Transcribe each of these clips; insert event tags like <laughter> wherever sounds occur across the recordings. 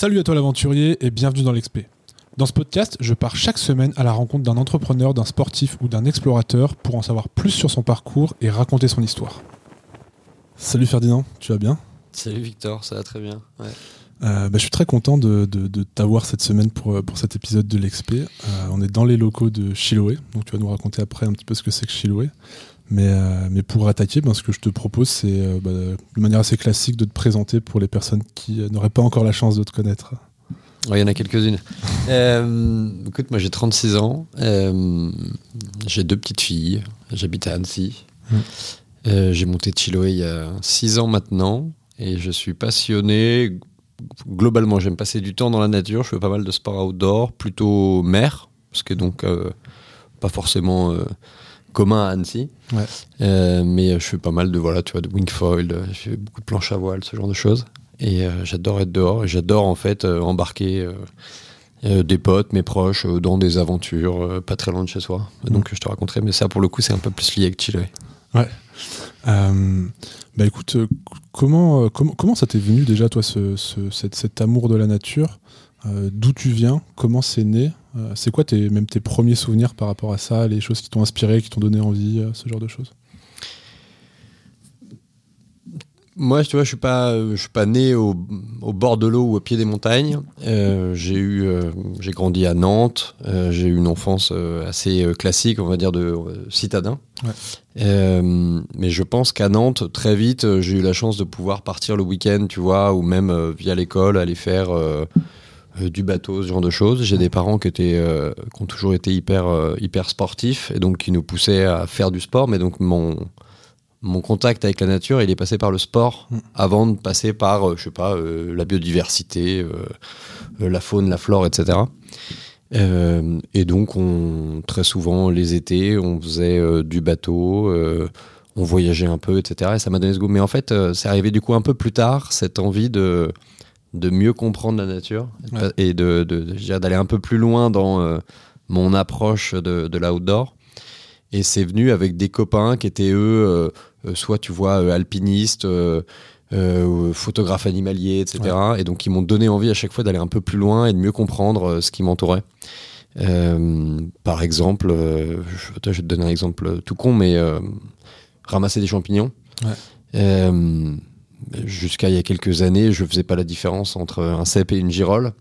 Salut à toi l'aventurier et bienvenue dans l'Expé. Dans ce podcast, je pars chaque semaine à la rencontre d'un entrepreneur, d'un sportif ou d'un explorateur pour en savoir plus sur son parcours et raconter son histoire. Salut Ferdinand, tu vas bien? Salut Victor, ça va très bien. Ouais. Euh, bah, je suis très content de, de- de t'avoir cette semaine pour, pour cet épisode de l'Expé. Euh, on est dans les locaux de Chiloé, donc tu vas nous raconter après un petit peu ce que c'est que Chiloé. Mais, euh, mais pour attaquer, ben, ce que je te propose, c'est euh, bah, de manière assez classique de te présenter pour les personnes qui euh, n'auraient pas encore la chance de te connaître. Ouais, Il y en a quelques-unes. <laughs> Euh, écoute, moi j'ai 36 ans, euh, j'ai deux petites filles, j'habite à Annecy. Euh, j'ai monté Chiloé il y a 6 ans maintenant et je suis passionné. Globalement, j'aime passer du temps dans la nature, je fais pas mal de sport outdoor, plutôt mer, ce qui est donc pas forcément commun à Annecy. Ouais. Euh, mais je fais pas mal de voilà, tu vois, de wingfoil, de- je fais beaucoup de planches à voile, ce genre de choses. Et euh, j'adore être dehors. Et j'adore en fait euh, embarquer euh, euh, des potes, mes proches, euh, dans des aventures euh, pas très loin de chez soi. Mhm. Donc je te raconterai, mais ça pour le coup c'est un peu plus lié avec Chiloé. Euh, bah écoute, euh, comment, euh, comment, comment ça t'est venu déjà, toi, ce, ce- cet, cet amour de la nature? Euh, D'où tu viens? Comment c'est né? Euh, C'est quoi tes, même tes premiers souvenirs par rapport à ça Les choses qui t'ont inspiré, qui t'ont donné envie, euh, ce genre de choses? Moi, tu vois, je suis pas, euh, je suis pas né au, au bord de l'eau ou au pied des montagnes. Euh, j'ai eu, euh, j'ai grandi à Nantes. Euh, j'ai eu une enfance assez classique, on va dire de citadin. Ouais. Mais je pense qu'à Nantes, très vite, j'ai eu la chance de pouvoir partir le week-end, tu vois, ou même via l'école, aller faire euh, du bateau, ce genre de choses. J'ai des parents qui étaient, euh, qui ont toujours été hyper, euh, hyper sportifs et donc qui nous poussaient à faire du sport. Mais donc mon mon contact avec la nature, il est passé par le sport Mm. avant de passer par, je sais pas, la biodiversité, la faune, la flore, etc. Et donc, on, très souvent, les étés, on faisait du bateau, on voyageait un peu, etc. Et ça m'a donné ce goût. Mais en fait, euh, c'est arrivé du coup un peu plus tard, cette envie de, de mieux comprendre la nature Ouais. et de, de- de- d'aller un peu plus loin dans euh, mon approche de, de l'outdoor. Et c'est venu avec des copains qui étaient eux, euh, euh, soit tu vois, euh, alpinistes, photographes animaliers, etc. Et donc ils m'ont donné envie à chaque fois d'aller un peu plus loin et de mieux comprendre ce qui m'entourait. Par exemple, je, je vais te donner un exemple tout con, mais ramasser des champignons. Ouais. Jusqu'à il y a quelques années, je faisais pas la différence entre un cèpe et une girole.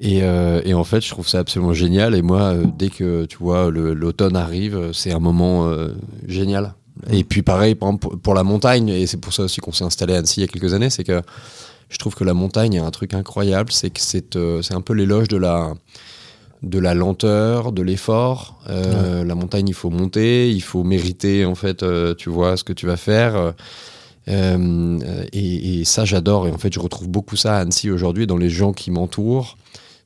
Et, euh, et en fait, je trouve ça absolument génial. Et moi, euh, dès que tu vois l'automne arrive, c'est un moment euh, génial. Et puis pareil, pour, pour la montagne, et c'est pour ça aussi qu'on s'est installé à Annecy il y a quelques années, c'est que je trouve que la montagne a un truc incroyable, c'est que c'est un peu l'éloge de la de la lenteur, de l'effort. La montagne, il faut monter, il faut mériter en fait, tu vois, ce que tu vas faire. Euh, et, et ça, j'adore. Et en fait, je retrouve beaucoup ça à Annecy aujourd'hui dans les gens qui m'entourent.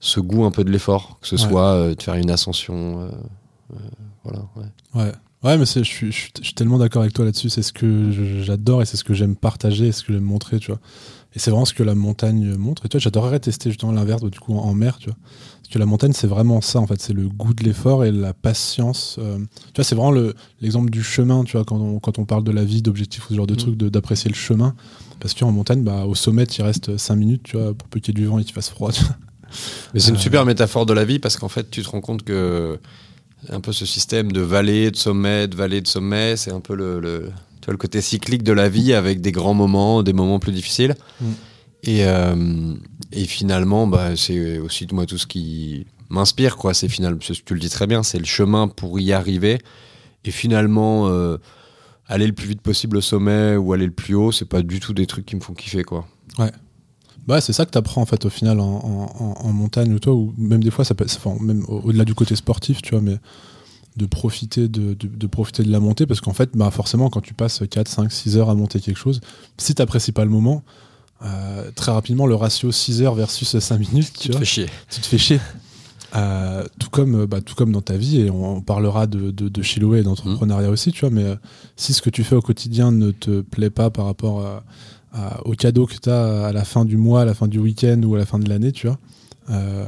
Ce goût un peu de l'effort, que ce Ouais. soit euh, de faire une ascension. euh, voilà. ouais. Ouais. Ouais, mais je suis, je, tellement d'accord avec toi là-dessus. C'est ce que j'adore et c'est ce que j'aime partager et ce que j'aime montrer, tu vois. Et c'est vraiment ce que la montagne montre. Et toi, j'adorerais tester justement l'inverse, du coup, en, en mer, tu vois. Parce que la montagne, c'est vraiment ça, en fait. C'est le goût de l'effort et la patience. euh, tu vois, c'est vraiment le- l'exemple du chemin, tu vois, quand on, quand on parle de la vie, d'objectifs ou ce genre de Mm. trucs, de- d'apprécier le chemin. Parce qu'en montagne, bah, au sommet, il reste 5 minutes, tu vois, pour peu qu'il y ait du vent et qu'il fasse froid. tu vois. Mais c'est une Euh, super métaphore de la vie parce qu'en fait, tu te rends compte que un peu ce système de vallée, de sommet, de vallée, de sommet, c'est un peu le, le- tu vois, le côté cyclique de la vie avec des grands moments, des moments plus difficiles. Mm. Et, euh, et finalement, bah, c'est aussi moi tout ce qui m'inspire, quoi. C'est finalement, tu le dis très bien, c'est le chemin pour y arriver. Et finalement, euh, aller le plus vite possible au sommet ou aller le plus haut, c'est pas du tout des trucs qui me font kiffer, quoi. Bah, c'est ça que tu apprends en fait au final en, montagne ou toi, ou même des fois, ça peut, même au- au-delà du côté sportif, tu vois, mais de profiter de, de, de profiter de la montée parce qu'en fait, bah, forcément, quand tu passes 4, 5, 6 heures à monter quelque chose, si tu n'apprécies pas le moment, euh, très rapidement, le ratio 6 heures versus 5 minutes, tu Tu te fais chier. tu te fais chier. Euh, tout, comme, euh, bah, tout comme dans ta vie, et on, on parlera de, de, de Chiloé et d'entrepreneuriat aussi, tu vois, mais euh, si ce que tu fais au quotidien ne te plaît pas par rapport à, à- au cadeau que tu as à la fin du mois, à la fin du week-end ou à la fin de l'année, tu vois, euh,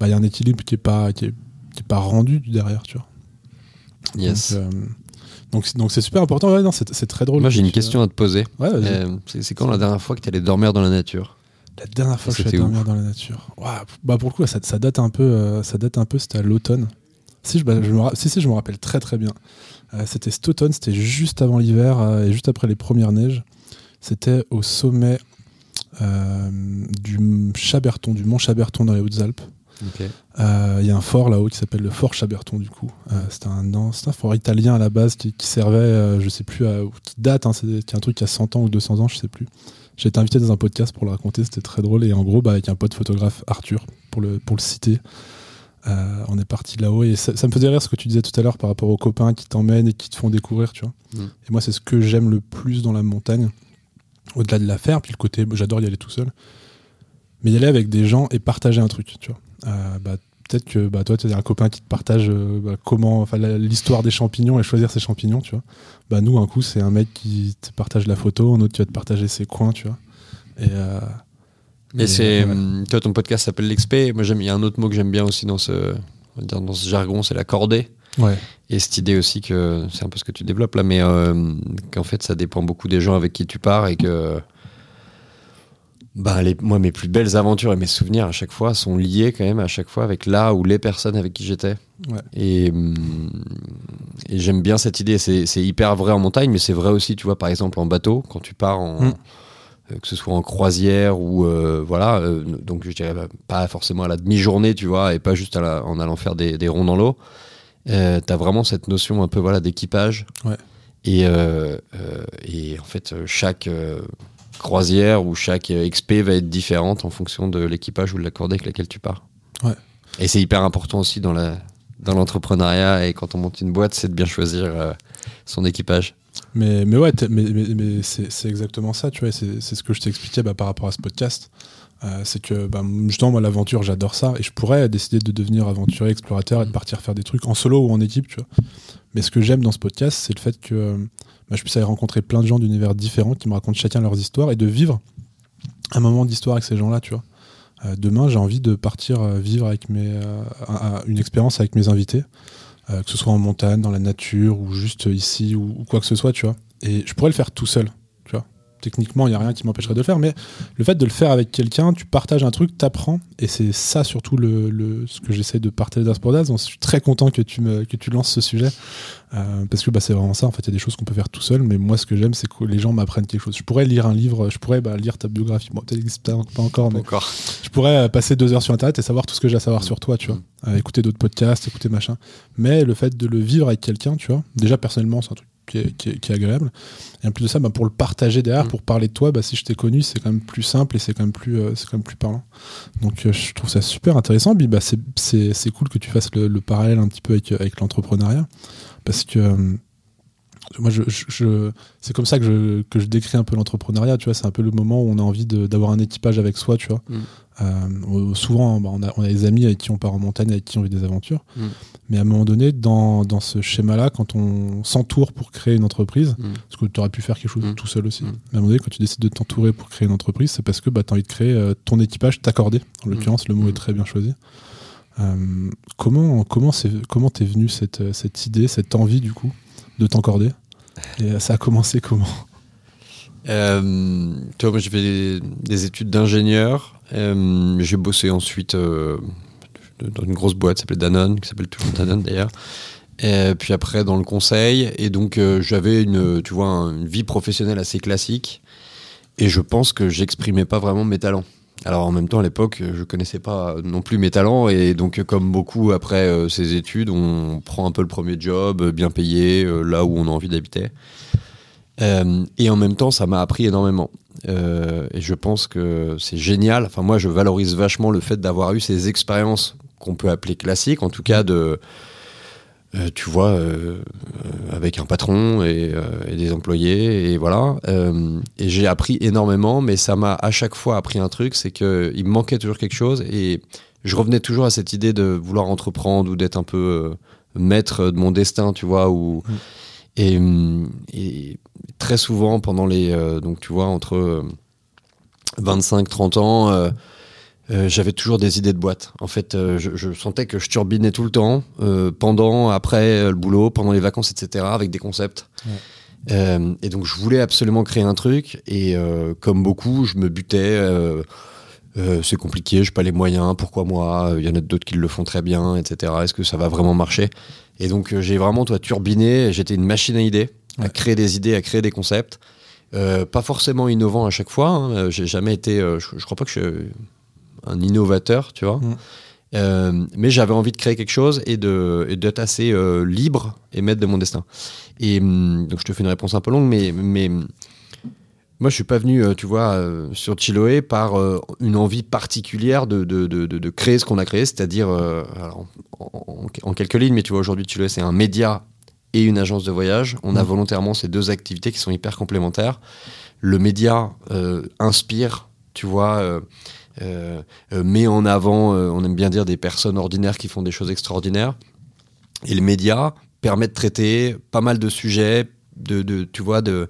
bah, il y a un équilibre qui est pas, qui est, qui est pas rendu derrière, tu vois. Yes. Donc, donc, c'est- donc c'est super important. Ouais, non, c'est très drôle. Moi, j'ai une question à te poser. Ouais. Euh, c'est quand la dernière fois que tu allé dormir dans la nature? La dernière fois que je suis allé dormir dans la nature. bah pour le coup, ça, ça date un peu. ça date un peu. C'était à l'automne. Si je, bah, je me, si, si, je me rappelle très très bien. c'était cet automne. C'était juste avant l'hiver et juste après les premières neiges. C'était au sommet du Chaberton, du mont Chaberton dans les Hautes-Alpes. Euh, il y a un fort là-haut qui s'appelle le fort Chaberton du coup. Euh, c'est un, un, fort italien à la base qui, servait, euh, je sais plus, qui date, hein, c'est un truc qui a 100 ans ou 200 ans, je sais plus. J'ai été invité dans un podcast pour le raconter, c'était très drôle. Et en gros, bah, avec un pote photographe, Arthur, pour le, pour le citer, on est parti là-haut. Et ça, me faisait rire ce que tu disais tout à l'heure par rapport aux copains qui t'emmènent et qui te font découvrir, tu vois. Mm. Et moi, c'est ce que j'aime le plus dans la montagne, au-delà de la faire. Puis le côté, j'adore y aller tout seul. Mais y aller avec des gens et partager un truc, tu vois. Euh, bah, peut-être que bah, toi, tu as un copain qui te partage euh, bah, comment, l'histoire des champignons et choisir ses champignons, tu vois. Bah, nous, un coup, c'est un mec qui te partage la photo, un autre, tu vas te partager ses coins, tu vois. Et, euh, et c'est, toi, ton podcast s'appelle l'XP. Moi, j'aime, il y a un autre mot que j'aime bien aussi dans ce, dans ce jargon, c'est la cordée. Ouais. Et cette idée aussi que c'est un peu ce que tu développes là, mais qu'en fait, ça dépend beaucoup des gens avec qui tu pars et que bah, les, moi, mes plus belles aventures et mes souvenirs à chaque fois sont liés quand même à chaque fois avec là ou les personnes avec qui j'étais. Et, hum, et j'aime bien cette idée. C'est hyper vrai en montagne, mais c'est vrai aussi, tu vois, par exemple en bateau, quand tu pars en. Mm. Euh, que ce soit en croisière ou euh, voilà, euh, donc je dirais bah, pas forcément à la demi-journée, tu vois, et pas juste en allant faire des, des ronds dans l'eau. T'as vraiment cette notion un peu voilà d'équipage. Et, et en fait, chaque croisière où chaque XP va être différente en fonction de l'équipage ou de la cordée avec laquelle tu pars. Ouais. Et c'est hyper important aussi dans la dans l'entrepreneuriat et quand on monte une boîte, c'est de bien choisir euh, son équipage. Mais, mais ouais, mais, mais, c'est exactement ça, tu vois, c'est ce que je t'expliquais bah, par rapport à ce podcast. Euh, c'est que bah, justement, moi, l'aventure, j'adore ça et je pourrais décider de devenir aventurier, explorateur et de partir faire des trucs en solo ou en équipe, tu vois. Mais ce que j'aime dans ce podcast, c'est le fait que je puisse aller rencontrer plein de gens d'univers différents qui me racontent chacun leurs histoires et de vivre un moment d'histoire avec ces gens-là, tu. Euh, demain, j'ai envie de partir euh, vivre avec mes, euh, une expérience avec mes invités, que ce soit en montagne, dans la nature ou juste ici ou, ou, quoi que ce soit, tu vois. Et je pourrais le faire tout seul techniquement, il n'y a rien qui m'empêcherait de le faire, mais le fait de le faire avec quelqu'un, tu partages un truc, tu apprends, et c'est ça surtout le, ce que j'essaie de partager dans Sportaz. Donc, je suis très content que tu, me, que tu lances ce sujet, euh, parce que bah, c'est vraiment ça, en fait, il y a des choses qu'on peut faire tout seul, mais moi, ce que j'aime, c'est que les gens m'apprennent quelque chose. Je pourrais lire un livre, je pourrais bah, lire ta biographie, bon, peut-être pas encore, mais encore. je pourrais euh, passer deux heures sur Internet et savoir tout ce que j'ai à savoir sur toi, tu vois, euh, écouter d'autres podcasts, écouter machin. Mais le fait de le vivre avec quelqu'un, tu vois, déjà personnellement, c'est un truc qui est, agréable. Et en plus de ça, bah, pour le partager derrière, mm. pour parler de toi, bah, si je t'ai connu, c'est quand même plus simple et c'est quand même plus, euh, c'est quand même plus parlant. Donc euh, je trouve ça super intéressant. Puis bah, c'est cool que tu fasses le, parallèle un petit peu avec, avec l'entrepreneuriat. Parce que euh, moi, je, je, c'est comme ça que je, que je décris un peu l'entrepreneuriat. Tu vois, c'est un peu le moment où on a envie d'avoir un équipage avec soi. Tu vois, mm. souvent, bah, on, a, on, a, des amis avec qui on part en montagne, avec qui on vit des aventures. Mm. Mais à un moment donné, dans, dans ce schéma-là, quand on s'entoure pour créer une entreprise, mm. parce que tu aurais pu faire quelque chose tout seul aussi. Mais à un moment donné, quand tu décides de t'entourer pour créer une entreprise, c'est parce que bah, tu as envie de créer euh, ton équipage, t'accorder. En l'occurrence, le mot est très bien choisi. Euh, comment comment c'est comment t'es venu cette, cette idée, cette envie du coup de t'encorder. Et ça a commencé comment? Euh, toi, moi, j'ai fait des, études d'ingénieur. Euh, j'ai bossé ensuite euh, dans une grosse boîte qui s'appelait Danone, qui s'appelle toujours Danone d'ailleurs. Et puis après dans le conseil. Et donc j'avais une, tu vois, une vie professionnelle assez classique. Et je pense que j'exprimais pas vraiment mes talents. Alors en même temps, à l'époque, je connaissais pas non plus mes talents et donc comme beaucoup après euh, ces études, on prend un peu le premier job, euh, bien payé, euh, là où on a envie d'habiter. et en même temps, ça m'a appris énormément. et je pense que c'est génial. Enfin, moi, je valorise vachement le fait d'avoir eu ces expériences qu'on peut appeler classiques, en tout cas de euh, tu vois, euh, euh, avec un patron et, des employés, et voilà. et j'ai appris énormément, mais ça m'a à chaque fois appris un truc, c'est qu'il me manquait toujours quelque chose, et je revenais toujours à cette idée de vouloir entreprendre ou d'être un peu maître de mon destin, tu vois, ou... Mm. Et, très souvent pendant les... donc tu vois, entre 25-30 ans euh, j'avais toujours des idées de boîte. En fait, euh, je, sentais que je turbinais tout le temps, euh, pendant, après le boulot, pendant les vacances, etc., avec des concepts. et donc, je voulais absolument créer un truc. Et comme beaucoup, je me butais c'est compliqué, j'ai pas les moyens, pourquoi moi Il y en a d'autres qui le font très bien, etc. Est-ce que ça va vraiment marcher? Et donc j'ai vraiment toi turbiné, j'étais une machine à idées, à créer des idées, à créer des concepts. Pas forcément innovant à chaque fois. Hein. J'ai jamais été, je, crois pas que je un innovateur, tu vois. Mm. mais j'avais envie de créer quelque chose et d'être assez libre et maître de mon destin. Et hum, donc je te fais une réponse un peu longue, mais, mais moi, je suis pas venu, euh, tu vois, euh, sur Chiloé par euh, une envie particulière de, de, de, de créer ce qu'on a créé, c'est-à-dire, en, quelques lignes, mais tu vois, aujourd'hui, Chiloé, c'est un média et une agence de voyage. On a mmh. volontairement ces deux activités qui sont hyper complémentaires. Le média inspire, tu vois, met en avant, on aime bien dire, des personnes ordinaires qui font des choses extraordinaires. Et le média permet de traiter pas mal de sujets, de, de tu vois, de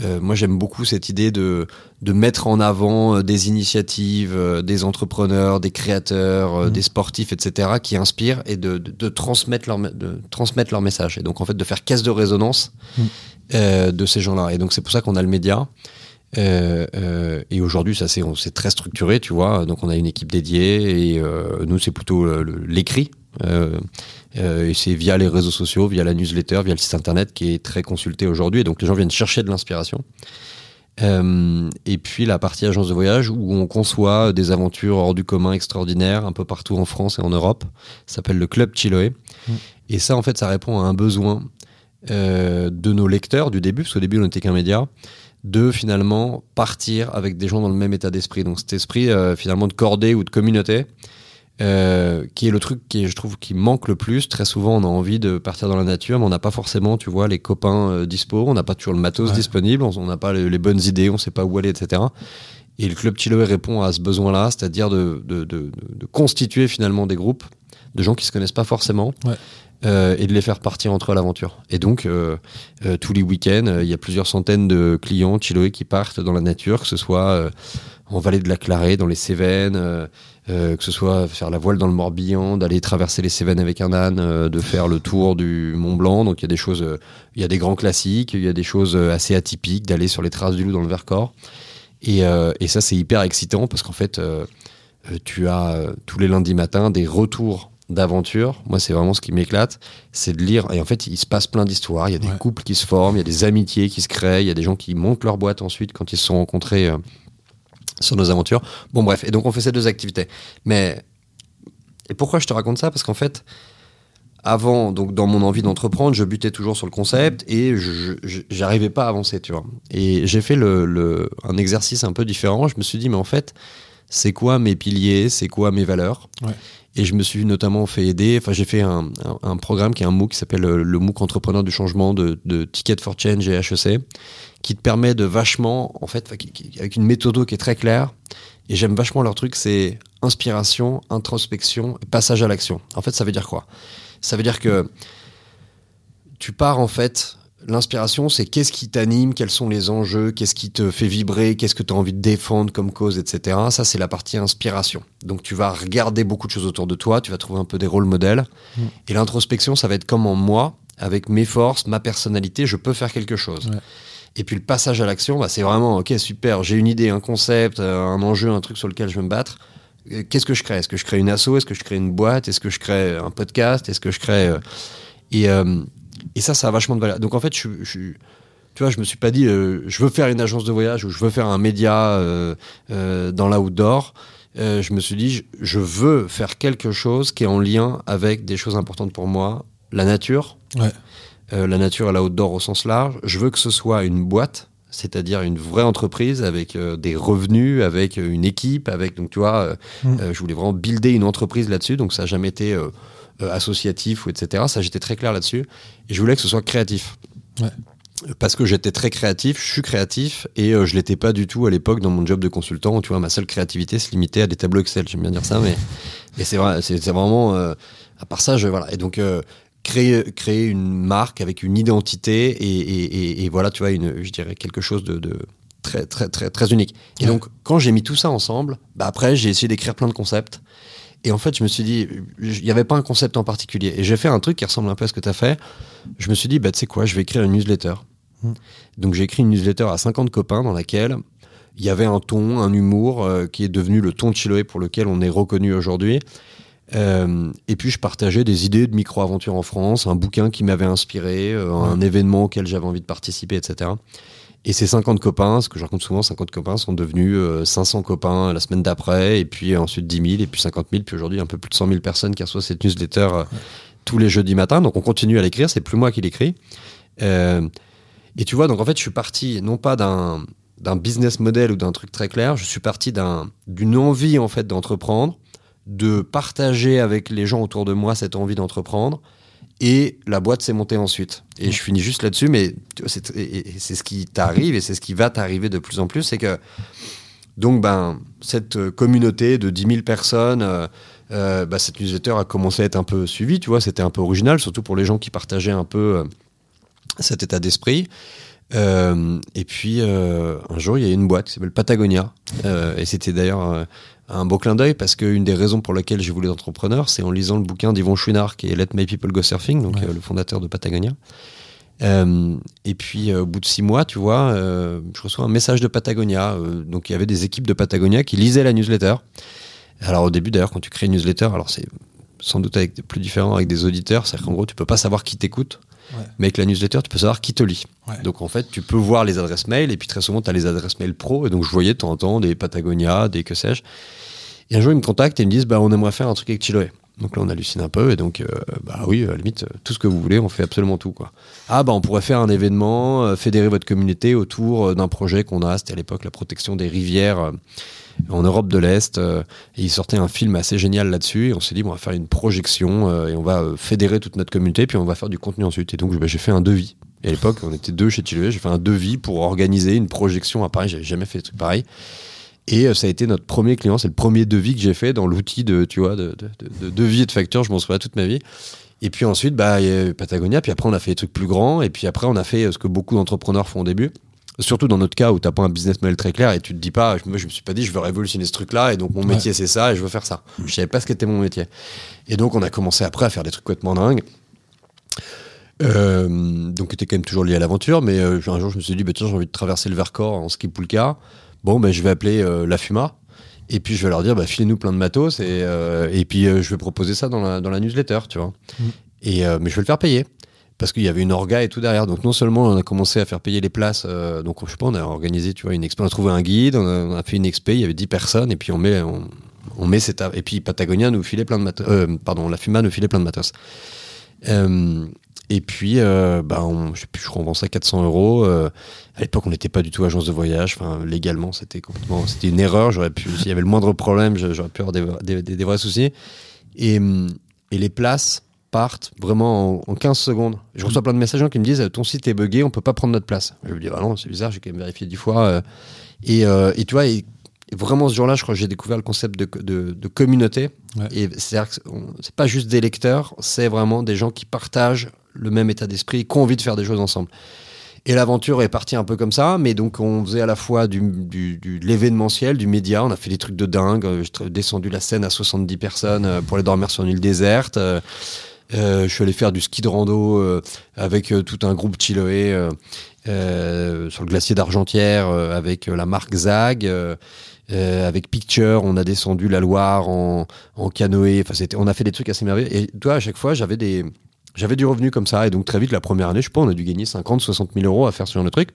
euh, moi, j'aime beaucoup cette idée de, de mettre en avant euh, des initiatives, euh, des entrepreneurs, des créateurs, mmh. des sportifs, etc., qui inspirent et de, de, transmettre, leur, de transmettre leur message. Et donc, en fait, de faire caisse de résonance mmh. de ces gens-là. Et donc, c'est pour ça qu'on a le média. Et aujourd'hui, ça c'est très structuré, tu vois. Donc on a une équipe dédiée et nous c'est plutôt l'écrit. Euh, et c'est via les réseaux sociaux, via la newsletter, via le site internet qui est très consulté aujourd'hui. Et donc les gens viennent chercher de l'inspiration. Euh, et puis la partie agence de voyage où on conçoit des aventures hors du commun extraordinaires un peu partout en France et en Europe. Ça s'appelle le Club Chiloé. Mmh. Et ça, en fait, ça répond à un besoin euh, de nos lecteurs du début, parce qu'au début, on n'était qu'un média, de finalement partir avec des gens dans le même état d'esprit. Donc cet esprit finalement de cordée ou de communauté euh, qui est le truc qui je trouve qui manque le plus. Très souvent, on a envie de partir dans la nature, mais on n'a pas forcément, tu vois, les copains euh, dispo, on n'a pas toujours le matos disponible, on n'a pas les, bonnes idées, on sait pas où aller, etc. Et le club Chiloé répond à ce besoin-là, c'est-à-dire de, de, de, de, constituer finalement des groupes de gens qui se connaissent pas forcément. Euh, et de les faire partir entre eux à l'aventure. Et donc, euh, euh, tous les week-ends, il y a plusieurs centaines de clients Chiloé qui partent dans la nature, que ce soit en vallée de la Clarée, dans les Cévennes, que ce soit faire la voile dans le Morbihan, d'aller traverser les Cévennes avec un âne, de faire le tour du Mont Blanc. Donc il y a des choses, il y a des grands classiques, il y a des choses assez atypiques, d'aller sur les traces du loup dans le Vercors. Et ça c'est hyper excitant parce qu'en fait tu as tous les lundis matins des retours d'aventure. Moi, c'est vraiment ce qui m'éclate, c'est de lire. Et en fait, il se passe plein d'histoires. Il y a des couples qui se forment, il y a des amitiés qui se créent, il y a des gens qui montent leur boîte ensuite quand ils se sont rencontrés sur nos aventures. Bon, bref, et donc on fait ces deux activités. Mais et pourquoi je te raconte ça? Parce qu'en fait, avant, donc dans mon envie d'entreprendre, je butais toujours sur le concept et j'arrivais pas à avancer, tu vois. Et j'ai fait le, un exercice un peu différent. Je me suis dit, mais en fait, c'est quoi mes piliers? C'est quoi mes valeurs? Et je me suis notamment fait aider. Enfin, j'ai fait un, un, programme qui est un MOOC qui s'appelle le MOOC Entrepreneur du Changement de, de Ticket for Change et HEC qui te permet de vachement, en fait, avec une méthode qui est très claire. Et j'aime vachement leur truc, c'est inspiration, introspection, passage à l'action. En fait, ça veut dire quoi? Ça veut dire que tu pars en fait. L'inspiration, c'est qu'est-ce qui t'anime, quels sont les enjeux, qu'est-ce qui te fait vibrer, qu'est-ce que tu as envie de défendre comme cause, etc. Ça, c'est la partie inspiration. Donc, tu vas regarder beaucoup de choses autour de toi, tu vas trouver un peu des rôles modèles. Mmh. Et l'introspection, ça va être comment moi, avec mes forces, ma personnalité, je peux faire quelque chose. Et puis le passage à l'action, bah, c'est vraiment, ok, super, j'ai une idée, un concept, euh, un enjeu, un truc sur lequel je veux me battre. Euh, qu'est-ce que je crée? Est-ce que je crée une asso? Est-ce que je crée une boîte? Est-ce que je crée un podcast? Est-ce que je crée... Euh, et, ça, ça a vachement de valeur. Donc en fait, je, je tu vois, je me suis pas dit, je veux faire une agence de voyage ou je veux faire un média dans l'outdoor. je me suis dit, je veux faire quelque chose qui est en lien avec des choses importantes pour moi, la nature. Ouais. Euh, la nature et la outdoor au sens large. Je veux que ce soit une boîte, c'est-à-dire une vraie entreprise avec euh, des revenus, avec euh, une équipe, avec donc tu vois, mm. je voulais vraiment builder une entreprise là-dessus, donc ça n'a jamais été associatif ou etc. Ça j'étais très clair là-dessus et je voulais que ce soit créatif. Parce que j'étais très créatif, je suis créatif et je l'étais pas du tout à l'époque dans mon job de consultant. Tu vois, ma seule créativité se limitait à des tableaux Excel. J'aime bien dire ça, mais, <laughs> mais c'est vrai, c'est vraiment à part ça, je voilà. Et donc créer, créer une marque avec une identité et, et, et, voilà, tu vois, une, je dirais quelque chose de, de très, très, très, très unique. Et donc, quand j'ai mis tout ça ensemble, bah après, j'ai essayé d'écrire plein de concepts. Et en fait, je me suis dit, il n'y avait pas un concept en particulier. Et j'ai fait un truc qui ressemble un peu à ce que tu as fait. Je me suis dit, bah, tu sais quoi, je vais écrire une newsletter. Mmh. Donc, j'ai écrit une newsletter à 50 copains dans laquelle il y avait un ton, un humour qui est devenu le ton de Chiloé pour lequel on est reconnu aujourd'hui. et puis je partageais des idées de micro-aventure en France, un bouquin qui m'avait inspiré, un événement auquel j'avais envie de participer, etc. Et ces 50 copains, ce que je raconte souvent, 50 copains sont devenus 500 euh, copains la semaine d'après, et puis ensuite 10 000, et puis 50 000, puis aujourd'hui un peu plus de 100 000 personnes qui reçoivent cette newsletter euh, tous les jeudis matins. Donc on continue à l'écrire, c'est plus moi qui l'écris. Euh, et tu vois, donc en fait, je suis parti non pas d'un d'un business model ou d'un truc très clair, je suis parti d'une envie en fait d'entreprendre, de partager avec les gens autour de moi cette envie d'entreprendre, et la boîte s'est montée ensuite. Et je finis juste là-dessus, mais c'est ce qui t'arrive et c'est ce qui va t'arriver de plus en plus, c'est que donc ben cette communauté de 10 000 personnes, euh, euh, bah, cette newsletter a commencé à être un peu suivie, tu vois, c'était un peu original, surtout pour les gens qui partageaient un peu euh, cet état d'esprit. et puis un jour, il y a une boîte qui s'appelle Patagonia, et c'était d'ailleurs un beau clin d'œil parce qu'une des raisons pour lesquelles j'ai voulu être entrepreneur, c'est en lisant le bouquin d'Yvon Chouinard qui est Let My People Go Surfing, donc euh, le fondateur de Patagonia. Euh, et puis euh, au bout de six mois, tu vois, je reçois un message de Patagonia. donc il y avait des équipes de Patagonia qui lisaient la newsletter. Alors au début d'ailleurs, quand tu crées une newsletter, alors c'est sans doute avec, plus différent avec des auditeurs, c'est qu'en gros tu peux pas savoir qui t'écoute. Mais avec la newsletter, tu peux savoir qui te lit. Donc en fait, tu peux voir les adresses mail et puis très souvent, tu as les adresses mail pro. Et donc je voyais de temps en temps des Patagonia, des que sais-je. Un jour, ils me contactent et ils me disent bah, on aimerait faire un truc avec Chiloé. Donc là, on hallucine un peu. Et donc, euh, bah oui, à la limite, tout ce que vous voulez, on fait absolument tout. Quoi. Ah, bah on pourrait faire un événement, euh, fédérer votre communauté autour euh, d'un projet qu'on a. C'était à l'époque la protection des rivières en Europe de l'Est. et ils sortaient un film assez génial là-dessus. Et on s'est dit, on va faire une projection et on va fédérer toute notre communauté. Puis on va faire du contenu ensuite. Et donc, bah, j'ai fait un devis. Et à l'époque, on était deux chez Chiloé. J'ai fait un devis pour organiser une projection à Paris. J'avais jamais fait des trucs pareils. Et euh, ça a été notre premier client, c'est le premier devis que j'ai fait dans l'outil de, tu vois, de, de, devis et de facture, je m'en souviens toute ma vie. Et puis ensuite, bah, il y a eu Patagonia, puis après on a fait des trucs plus grands, et puis après on a fait euh, ce que beaucoup d'entrepreneurs font au début. Surtout dans notre cas où tu n'as pas un business model très clair et tu te dis pas, moi je me suis pas dit je veux révolutionner ce truc-là et donc mon métier c'est ça et je veux faire ça. Je savais pas ce qu'était mon métier. Et donc on a commencé après à faire des trucs complètement dingues. Euh, donc était quand même toujours lié à l'aventure, mais un jour je me suis dit bah, tiens j'ai envie de traverser le Vercors en ski poulka bon, ben, je vais appeler euh, la FUMA. Et puis je vais leur dire, bah, filez-nous plein de matos et, euh, et puis euh, je vais proposer ça dans la, dans la newsletter, tu vois. Mm. Et, mais je vais le faire payer. Parce qu'il y avait une orga et tout derrière. Donc non seulement on a commencé à faire payer les places, donc je sais pas, on a organisé, tu vois, une expo, on a trouvé un guide, on a, fait une expé, il y avait 10 personnes, et puis on met, on, met cette... Et puis Patagonia nous filait plein de matos. pardon, la FUMA nous filait plein de matos. Et puis, euh, bah, on, je sais plus, je crois, on ça 400 euros. Euh, à l'époque, on n'était pas du tout agence de voyage. Enfin, légalement, c'était complètement, c'était une erreur. J'aurais pu, s'il y avait le moindre problème, j'aurais pu avoir des, des, vrais soucis. Et, et, les places partent vraiment en, 15 secondes. Je reçois plein de messages qui me disent ton site est buggé, on peut pas prendre notre place. Je me dis, ah non, c'est bizarre, j'ai quand même vérifié dix fois. Euh. et, et, tu vois, et, vraiment ce jour-là, je crois que j'ai découvert le concept de, de, de communauté. Et c'est-à-dire que c'est pas juste des lecteurs, c'est vraiment des gens qui partagent le même état d'esprit, qui ont envie de faire des choses ensemble. Et l'aventure est partie un peu comme ça, mais donc on faisait à la fois du, l'événementiel, du média, on a fait des trucs de dingue, j'ai descendu la scène à 70 personnes euh, pour aller dormir sur une île déserte, euh, euh, je suis allé faire du ski de rando euh, avec tout un groupe Chiloé sur le glacier d'Argentière avec la marque Zag. avec Picture, on a descendu la Loire en, en canoë. Enfin, on a fait des trucs assez merveilleux. Et toi, à chaque fois, j'avais des, j'avais du revenu comme ça, et donc très vite, la première année, je sais pas, on a dû gagner 50, 60 000 euros à faire ce genre de truc.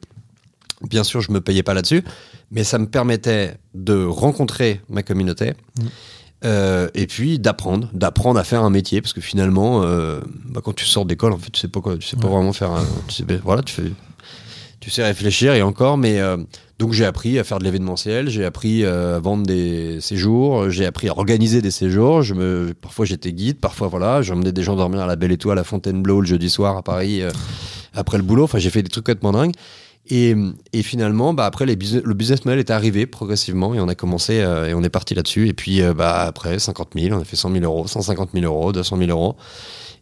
Bien sûr, je me payais pas là-dessus, mais ça me permettait de rencontrer ma communauté. Mmh. Euh, et puis d'apprendre, d'apprendre à faire un métier, parce que finalement, euh, bah, quand tu sors d'école, en fait, tu sais pas quoi, tu sais pas vraiment faire. Un, tu sais, voilà, tu fais, tu sais réfléchir et encore, mais euh, donc j'ai appris à faire de l'événementiel, j'ai appris euh, à vendre des séjours, j'ai appris à organiser des séjours. Je me, parfois j'étais guide, parfois voilà, j'emmenais des gens dormir à la Belle Étoile à Fontainebleau le jeudi soir à Paris euh, après le boulot. Enfin j'ai fait des trucs complètement dingues. Et, et finalement, bah après le business model est arrivé progressivement et on a commencé euh, et on est parti là-dessus. Et puis bah après 50 000, on a fait 100 000 euros, 150 000 euros, 200 000 euros.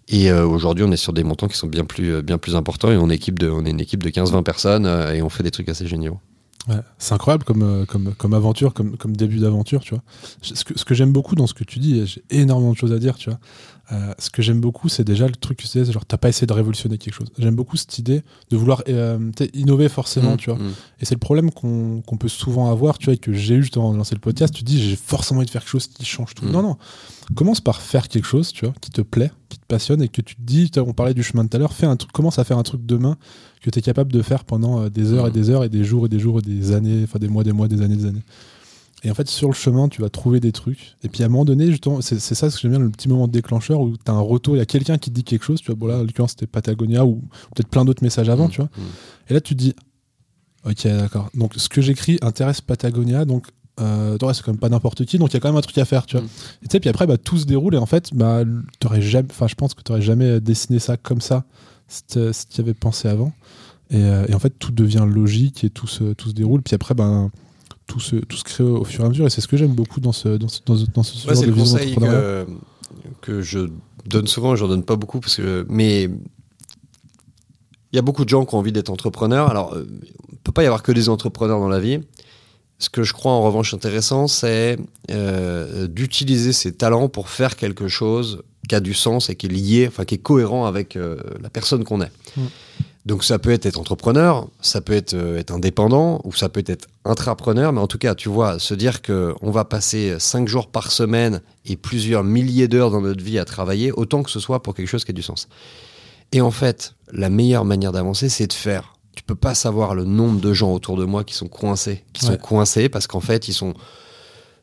Et aujourd'hui, on est sur des montants qui sont bien plus, bien plus importants et on est une équipe de 15-20 personnes et on fait des trucs assez géniaux c'est incroyable comme, euh, comme, comme aventure, comme, comme début d'aventure, tu vois. Ce que, ce que j'aime beaucoup dans ce que tu dis, j'ai énormément de choses à dire, tu vois. Euh, ce que j'aime beaucoup, c'est déjà le truc que tu disais, genre, t'as pas essayé de révolutionner quelque chose. J'aime beaucoup cette idée de vouloir euh, innover forcément, Mmh, tu vois. mmh. Et c'est le problème qu'on peut souvent avoir, tu vois, et que j'ai eu justement de lancer le podcast. Tu dis, j'ai forcément envie de faire quelque chose qui change tout. Mm. Non, non. Commence par faire quelque chose, tu vois, qui te plaît, qui te passionne, et que tu te dis, on parlait du chemin de tout à l'heure, fais un truc, commence à faire un truc demain que tu es capable de faire pendant euh, des heures et Mm. des heures et des jours et des jours et des années, enfin des mois, des mois, des années, des années. Et en fait, sur le chemin, tu vas trouver des trucs. Et puis à un moment donné, justement, c'est c'est ça ce que j'aime bien, le petit moment de déclencheur où tu as un retour, il y a quelqu'un qui te dit quelque chose, tu vois, bon là, en l'occurrence, c'était Patagonia ou peut-être plein d'autres messages avant, Mmh, tu vois. mmh. Et là, tu te dis, ok, d'accord. Donc, ce que j'écris intéresse Patagonia, donc, euh, c'est quand même pas n'importe qui, donc il y a quand même un truc à faire, tu vois. Mm. Et tu sais, puis après, bah, tout se déroule, et en fait, bah, t'aurais jamais, enfin, je pense que tu jamais dessiné ça comme ça si tu y avais pensé avant. Et, euh, et en fait, tout devient logique et tout se, tout se déroule. Puis après, ben, tout, se, tout se crée au, fur et à mesure. Et c'est ce que j'aime beaucoup dans ce, dans ce, dans ce, dans ce Ouais, genre c'est de le vision conseil que, que je donne souvent, je n'en donne pas beaucoup, parce que, mais il y a beaucoup de gens qui ont envie d'être entrepreneurs. Alors, euh, il ne peut pas y avoir que des entrepreneurs dans la vie. Ce que je crois en revanche intéressant, c'est euh, d'utiliser ses talents pour faire quelque chose qui a du sens et qui est lié, enfin qui est cohérent avec euh, la personne qu'on est. Mm. Donc ça peut être être entrepreneur, ça peut être euh, être indépendant ou ça peut être intrapreneur, mais en tout cas, tu vois, se dire que on va passer cinq jours par semaine et plusieurs milliers d'heures dans notre vie à travailler, autant que ce soit pour quelque chose qui a du sens. Et en fait, la meilleure manière d'avancer, c'est de faire. Tu peux pas savoir le nombre de gens autour de moi qui sont coincés, qui Ouais. sont coincés parce qu'en fait, ils sont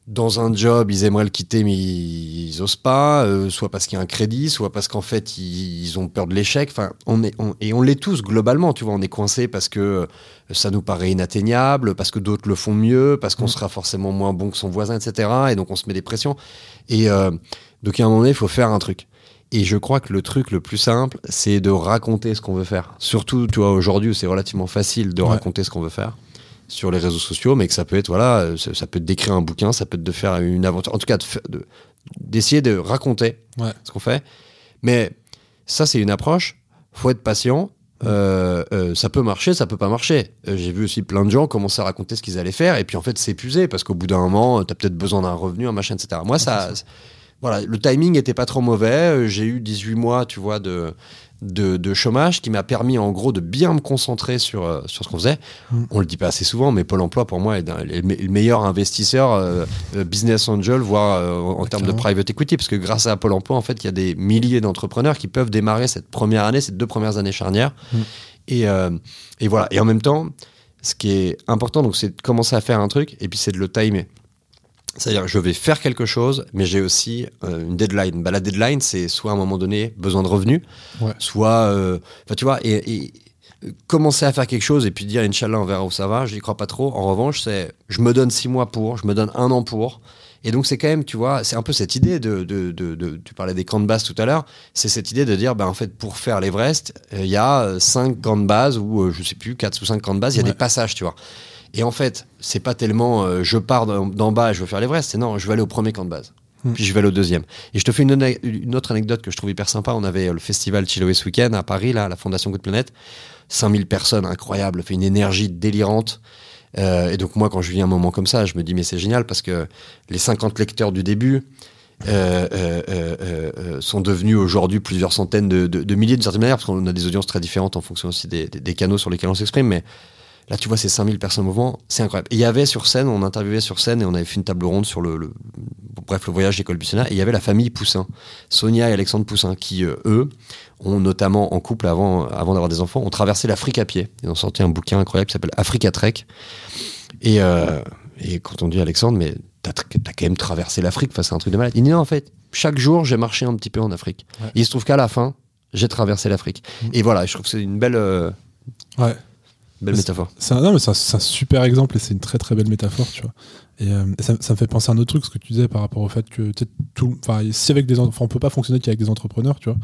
dans un job, ils aimeraient le quitter, mais ils, ils osent pas, euh, soit parce qu'il y a un crédit, soit parce qu'en fait, ils, ils ont peur de l'échec. Enfin, on est, on- et on l'est tous globalement, tu vois, on est coincé parce que euh, ça nous paraît inatteignable, parce que d'autres le font mieux, parce qu'on Mm. sera forcément moins bon que son voisin, etc. Et donc, on se met des pressions. Et euh, donc, à un moment donné, il faut faire un truc. Et je crois que le truc le plus simple, c'est de raconter ce qu'on veut faire. Surtout, tu vois, aujourd'hui c'est relativement facile de Ouais. raconter ce qu'on veut faire sur les réseaux sociaux, mais que ça peut être, voilà, euh, ça, ça peut être d'écrire un bouquin, ça peut être de faire une aventure, en tout cas, de fa- de- d'essayer de, raconter Ouais. ce qu'on fait. Mais ça, c'est une approche. Faut être patient. Euh, euh, ça peut marcher, ça peut pas marcher. Euh, J'ai vu aussi plein de gens commencer à raconter ce qu'ils allaient faire et puis en fait s'épuiser parce qu'au bout d'un moment, tu as peut-être besoin d'un revenu, un machin, etc. Moi, ça, voilà, le timing était pas trop mauvais. J'ai eu 18 mois, tu vois, de, de, de chômage qui m'a permis en gros de bien me concentrer sur, euh, sur ce qu'on faisait. Mm. On le dit pas assez souvent, mais Pôle emploi pour moi est un- est le me- le meilleur investisseur euh, euh, business angel, voire euh, en termes de private equity, parce que grâce à Pôle emploi, en fait, il y a des milliers d'entrepreneurs qui peuvent démarrer cette première année, ces deux premières années charnières. Mm. Et, et voilà. Et en même temps, ce qui est important, donc, c'est de commencer à faire un truc, et puis c'est de le timer. C'est-à-dire, je vais faire quelque chose, mais j'ai aussi euh, une deadline. Bah, la deadline, c'est soit à un moment donné besoin de revenus, Ouais. soit, euh, tu vois, et, et, commencer à faire quelque chose et puis dire Inch'Allah, on verra où ça va. Je n'y crois pas trop. En revanche, c'est, je me donne six mois pour, je me donne un an pour. Et donc, c'est quand même, tu vois, c'est un peu cette idée de, de, de, de- tu parlais des camps de base tout à l'heure, c'est cette idée de dire, ben, en fait, pour faire l'Everest, euh, il y a euh, cinq camps de base ou, je sais plus, quatre ou cinq camps de base, il y a Ouais. des passages, tu vois. Et en fait, c'est pas tellement euh, je pars d'en bas et je veux faire l'Everest, c'est non, je vais aller au premier camp de base. Hmm. Puis je vais aller au deuxième. Et je te fais une, autre anecdote que je trouve hyper sympa. On avait euh, le festival Chiloé ce week-end à Paris, là, à la Fondation Good Planète. 5000 personnes, incroyable, fait une énergie délirante. Euh, et donc moi, quand je vis un moment comme ça, je me dis mais c'est génial parce que les 50 lecteurs du début euh, euh, euh, euh, euh, sont devenus aujourd'hui plusieurs centaines de, de- de milliers d'une certaine manière parce qu'on a des audiences très différentes en fonction aussi des, des- des canaux sur lesquels on s'exprime. Mais là, tu vois, ces 5000 personnes au mouvement, c'est incroyable. Et il y avait sur scène, on interviewait sur scène et on avait fait une table ronde sur le, le- bref le voyage d'école Bussena et il y avait la famille Poussin, Sonia et Alexandre Poussin, qui euh, eux ont notamment en couple avant, avant d'avoir des enfants, ont traversé l'Afrique à pied. Ils ont sorti un bouquin incroyable qui s'appelle Africa Trek. Et, euh, et quand on dit Alexandre, mais t'as quand même traversé l'Afrique, enfin, c'est un truc de malade. Il dit non, en fait, chaque jour, j'ai marché un petit peu en Afrique. Ouais. Et il se trouve qu'à la fin, j'ai traversé l'Afrique. Mm. Et voilà, je trouve que c'est une belle, euh, Ouais. Belle C'est- métaphore. C'est un, super exemple et c'est une très très belle métaphore, tu vois. Et, euh, et ça, ça me fait penser à un autre truc, ce que tu disais par rapport au fait que tout, si avec des, on peut pas fonctionner qu'avec des entrepreneurs, tu vois.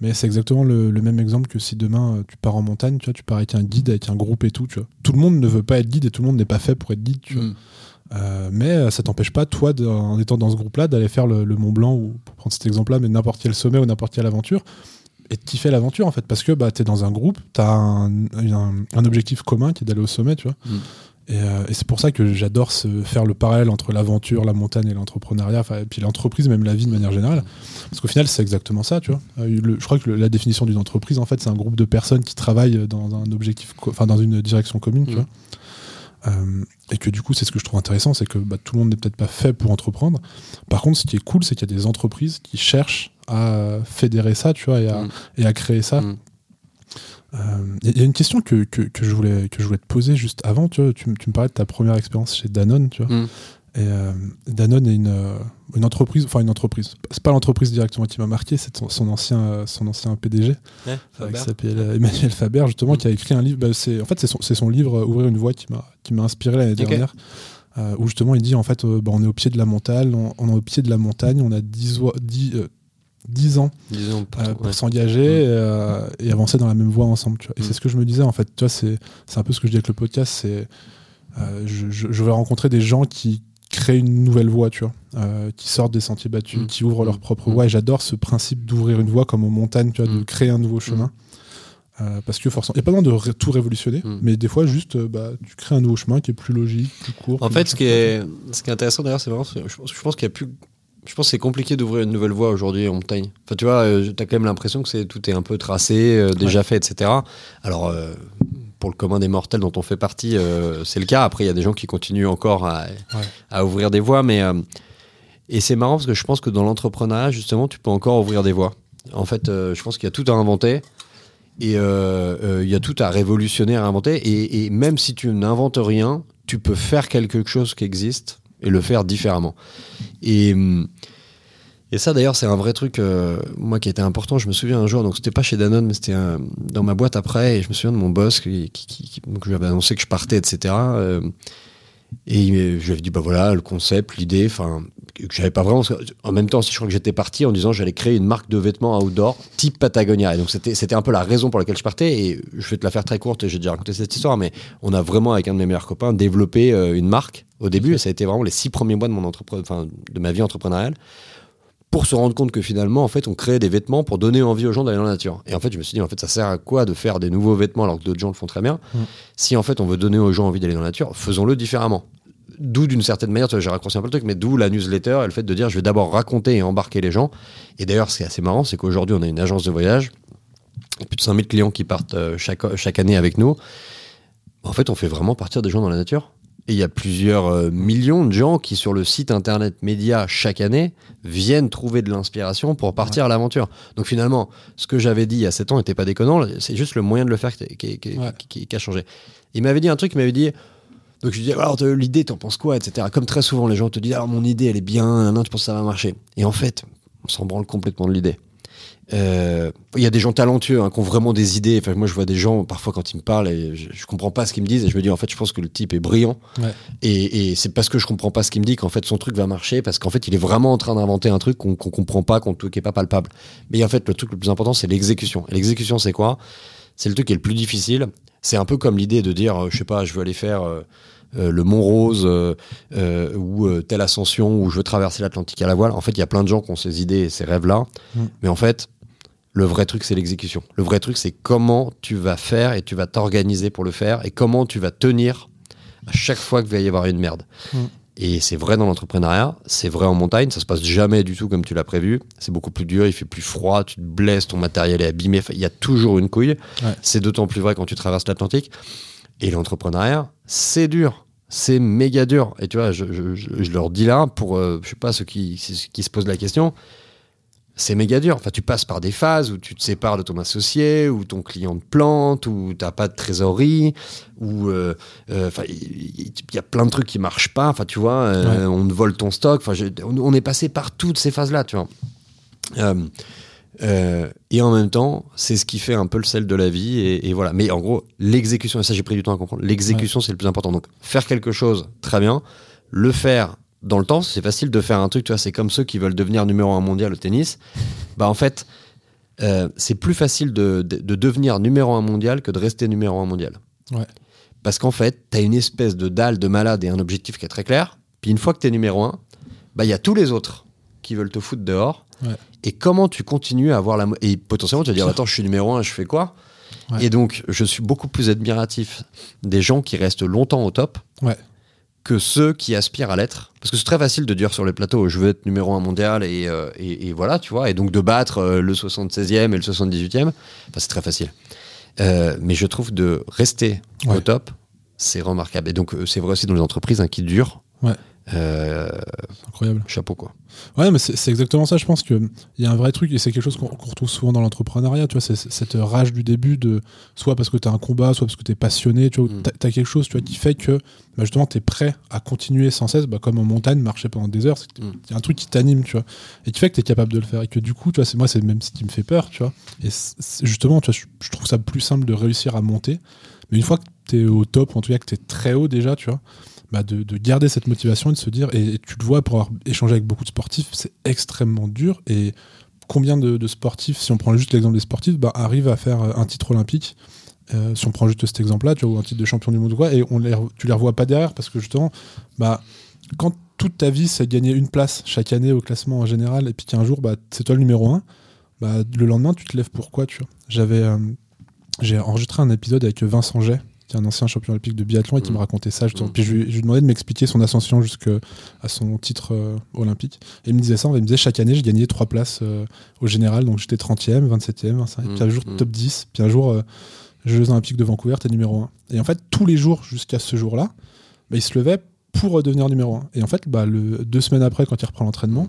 Mais c'est exactement le, le même exemple que si demain euh, tu pars en montagne, tu vois, tu pars avec un guide, avec un groupe et tout, tu vois. Tout le monde ne veut pas être guide et tout le monde n'est pas fait pour être guide, tu vois. Mm. Euh, mais ça t'empêche pas, toi, en étant dans ce groupe-là, d'aller faire le, le Mont Blanc ou, pour prendre cet exemple-là, mais n'importe quel sommet ou n'importe quelle aventure, et de kiffer l'aventure, en fait, parce que bah, tu es dans un groupe, tu as un, un- un objectif commun qui est d'aller au sommet, tu vois. Mm. Euh, et, c'est pour ça que j'adore faire le parallèle entre l'aventure, la montagne et l'entrepreneuriat, et puis l'entreprise, même la vie de manière générale. Parce qu'au final, c'est exactement ça, tu vois. Euh, je crois que la définition d'une entreprise, en fait, c'est un groupe de personnes qui travaillent dans un objectif, enfin, dans une direction commune, tu mmh. vois. Euh, et que du coup, c'est ce que je trouve intéressant, c'est que bah, tout le monde n'est peut-être pas fait pour entreprendre. Par contre, ce qui est cool, c'est qu'il y a des entreprises qui cherchent à fédérer ça, tu vois, et à, mmh. et à créer ça. Mmh. Il euh, y a une question que, que, que, je voulais, que je voulais te poser juste avant. Tu, vois, tu, me parlais de ta première expérience chez Danone. Tu vois. Mm. Et euh, Danone est une, euh, une, entreprise, enfin une entreprise. C'est pas l'entreprise directement qui m'a marqué, c'est son, ancien, son ancien PDG, qui s'appelle Emmanuel Faber, justement, mm. qui a écrit un livre. Bah, c'est, en fait, c'est son, son, livre Ouvrir une voie qui m'a, qui m'a inspiré l'année dernière. où justement il dit en fait bah, on est au pied de la montagne on, on, est au pied de la montagne on a 10, 10 10 ans, euh, pour, s'engager euh, et avancer dans la même voie ensemble. Et c'est ce que je me disais, en fait, tu vois, c'est, un peu ce que je dis avec le podcast, c'est euh, je, je, vais rencontrer des gens qui créent une nouvelle voie, tu vois, qui sortent des sentiers battus, mm. qui ouvrent leur propre mm. voie. Et j'adore ce principe d'ouvrir une voie comme aux montagnes, tu vois, de mm. créer un nouveau chemin. parce que forcément, il n'y a pas besoin de tout révolutionner, mais des fois, juste, bah, tu crées un nouveau chemin qui est plus logique, plus court. En fait, ce qui, est, ce qui est intéressant d'ailleurs, c'est vraiment, je, je pense qu'il y a plus je pense que c'est compliqué d'ouvrir une nouvelle voie aujourd'hui en montagne. Enfin, tu vois, euh, tu as quand même l'impression que c'est, tout est un peu tracé, euh, déjà fait, etc. Alors, euh, pour le commun des mortels dont on fait partie, c'est le cas. Après, il y a des gens qui continuent encore à, à ouvrir des voies. Mais, et c'est marrant parce que je pense que dans l'entrepreneuriat, justement, tu peux encore ouvrir des voies. En fait, je pense qu'il y a tout à inventer. Et il y a tout à révolutionner, à inventer. Et, et même si tu n'inventes rien, tu peux faire quelque chose qui existe et le faire différemment. Et, et ça d'ailleurs c'est un vrai truc, euh, moi qui était important, je me souviens un jour, donc c'était pas chez Danone, mais c'était dans ma boîte après, et je me souviens de mon boss qui, qui, qui lui annoncé que je partais, etc. et je lui avais dit, bah voilà, le concept, l'idée, enfin, que j'avais pas vraiment. En même temps, si je crois que j'étais parti en disant j'allais créer une marque de vêtements outdoor type Patagonia. Et donc c'était, un peu la raison pour laquelle je partais. Et je vais te la faire très courte, j'ai déjà raconté cette histoire, mais on a vraiment, avec un de mes meilleurs copains, développé euh, une marque au début. Et ça a été vraiment les six premiers mois de, mon enfin, de ma vie entrepreneuriale pour se rendre compte que finalement, en fait, on créait des vêtements pour donner envie aux gens d'aller dans la nature. Et en fait, je me suis dit, en fait, ça sert à quoi de faire des nouveaux vêtements alors que d'autres gens le font très bien mm. Si en fait, on veut donner aux gens envie d'aller dans la nature, faisons-le différemment d'où d'une certaine manière, j'ai raccourci un peu le truc, mais d'où la newsletter et le fait de dire je vais d'abord raconter et embarquer les gens. Et d'ailleurs, ce qui est assez marrant, c'est qu'aujourd'hui, on a une agence de voyage, plus de 5000 clients qui partent euh, chaque, chaque année avec nous. En fait, on fait vraiment partir des gens dans la nature. Et il y a plusieurs euh, millions de gens qui, sur le site internet média chaque année, viennent trouver de l'inspiration pour partir à l'aventure. Donc finalement, ce que j'avais dit il y a 7 ans n'était pas déconnant, c'est juste le moyen de le faire qui, qui, qui, qui a changé. Il m'avait dit un truc, il m'avait dit donc je lui dis, alors l'idée, t'en penses quoi, etc. Comme très souvent, les gens te disent, alors mon idée, elle est bien, non, tu penses que ça va marcher. Et en fait, on s'en branle complètement de l'idée. Euh, il y a des gens talentueux hein, qui ont vraiment des idées. Enfin, moi, je vois des gens parfois quand ils me parlent et je, je comprends pas ce qu'ils me disent et je me dis en fait, je pense que le type est brillant. Et, et c'est parce que je comprends pas ce qu'il me dit qu'en fait son truc va marcher parce qu'en fait il est vraiment en train d'inventer un truc qu'on comprend pas, qu'on qui est pas palpable. Mais en fait, le truc le plus important, c'est l'exécution. Et l'exécution, c'est quoi? C'est le truc qui est le plus difficile. C'est un peu comme l'idée de dire, euh, je sais pas, je veux aller faire euh, euh, le Mont Rose ou telle ascension ou je veux traverser l'Atlantique à la voile. En fait, il y a plein de gens qui ont ces idées et ces rêves-là. Mm. Mais en fait, le vrai truc, c'est l'exécution. Le vrai truc, c'est comment tu vas faire et tu vas t'organiser pour le faire et comment tu vas tenir à chaque fois qu'il va y avoir une merde. Mm. Et c'est vrai dans l'entrepreneuriat, c'est vrai en montagne, ça se passe jamais du tout comme tu l'as prévu. C'est beaucoup plus dur, il fait plus froid, tu te blesses, ton matériel est abîmé. Il y a toujours une couille. C'est d'autant plus vrai quand tu traverses l'Atlantique. Et l'entrepreneuriat, c'est dur. C'est méga dur. Et tu vois, je, leur dis là, pour, euh, je sais pas, ceux qui, qui se posent la question, c'est méga dur. Enfin, tu passes par des phases où tu te sépares de ton associé, où ton client te plante, où tu n'as pas de trésorerie, où euh, euh, il y, a plein de trucs qui marchent pas. Enfin, tu vois, euh, on te vole ton stock. Enfin, on, est passé par toutes ces phases-là, tu vois. et en même temps, c'est ce qui fait un peu le sel de la vie. Et, voilà. Mais en gros, l'exécution, et ça j'ai pris du temps à comprendre, l'exécution c'est le plus important. Donc, faire quelque chose, très bien. Le faire dans le temps, c'est facile de faire un truc, tu vois, c'est comme ceux qui veulent devenir numéro un mondial au tennis. Bah en fait, euh, c'est plus facile de, devenir numéro un mondial que de rester numéro un mondial. Parce qu'en fait, tu as une espèce de dalle de malade et un objectif qui est très clair. Puis une fois que tu es numéro un, bah il y a tous les autres qui veulent te foutre dehors. Et comment tu continues à avoir la... Et potentiellement, tu vas dire, attends, je suis numéro un, je fais quoi? Et donc, je suis beaucoup plus admiratif des gens qui restent longtemps au top que ceux qui aspirent à l'être. Parce que c'est très facile de dire sur les plateaux, je veux être numéro un mondial et, euh, et, voilà, tu vois. Et donc de battre euh, le 76e et le 78e, c'est très facile. Euh, mais je trouve de rester au top, c'est remarquable. Et donc, c'est vrai aussi dans les entreprises hein, qui durent. Ouais. Euh, Incroyable. Chapeau quoi. Ouais, mais c'est exactement ça. Je pense qu'il y a un vrai truc et c'est quelque chose qu'on retrouve souvent dans l'entrepreneuriat. Tu vois, c'est cette rage du début de soit parce que tu as un combat, soit parce que tu es passionné. Tu vois, mm. as, quelque chose tu vois, qui fait que bah, justement tu es prêt à continuer sans cesse, bah, comme en montagne, marcher pendant des heures. Il y a un truc qui t'anime, tu vois, et qui fait que tu es capable de le faire. Et que du coup, tu vois, moi, c'est même ce qui me fait peur, tu vois. Et justement, tu vois, je, trouve ça plus simple de réussir à monter. Mais une fois que tu es au top, en tout cas que tu es très haut déjà, tu vois bah, de, garder cette motivation et de se dire, et, tu le vois pour avoir échangé avec beaucoup de sportifs, c'est extrêmement dur. Et combien de, sportifs, si on prend juste l'exemple des sportifs, bah, arrivent à faire un titre olympique euh, si on prend juste cet exemple-là, tu vois, un titre de champion du monde ou quoi, et on les, tu les revois pas derrière parce que justement, bah, quand toute ta vie c'est gagner une place chaque année au classement en général, et puis qu'un jour bah, c'est toi le numéro un, bah, le lendemain tu te lèves pourquoi, tu vois? J'avais, euh, j'ai enregistré un épisode avec Vincent Jet, qui est un ancien champion olympique de biathlon et qui me mmh. racontait ça. Mmh. Puis je lui, je demandais de m'expliquer son ascension jusqu'à son titre euh, olympique. Et il me disait ça, il me disait chaque année, je gagnais trois places euh, au général. Donc j'étais 30e, 27e, 25e, puis un jour mmh. top 10, puis un jour euh, Jeux olympiques de Vancouver, t'es numéro 1. Et en fait, tous les jours jusqu'à ce jour-là, bah, il se levait pour devenir numéro 1. Et en fait, bah, le, deux semaines après, quand il reprend l'entraînement,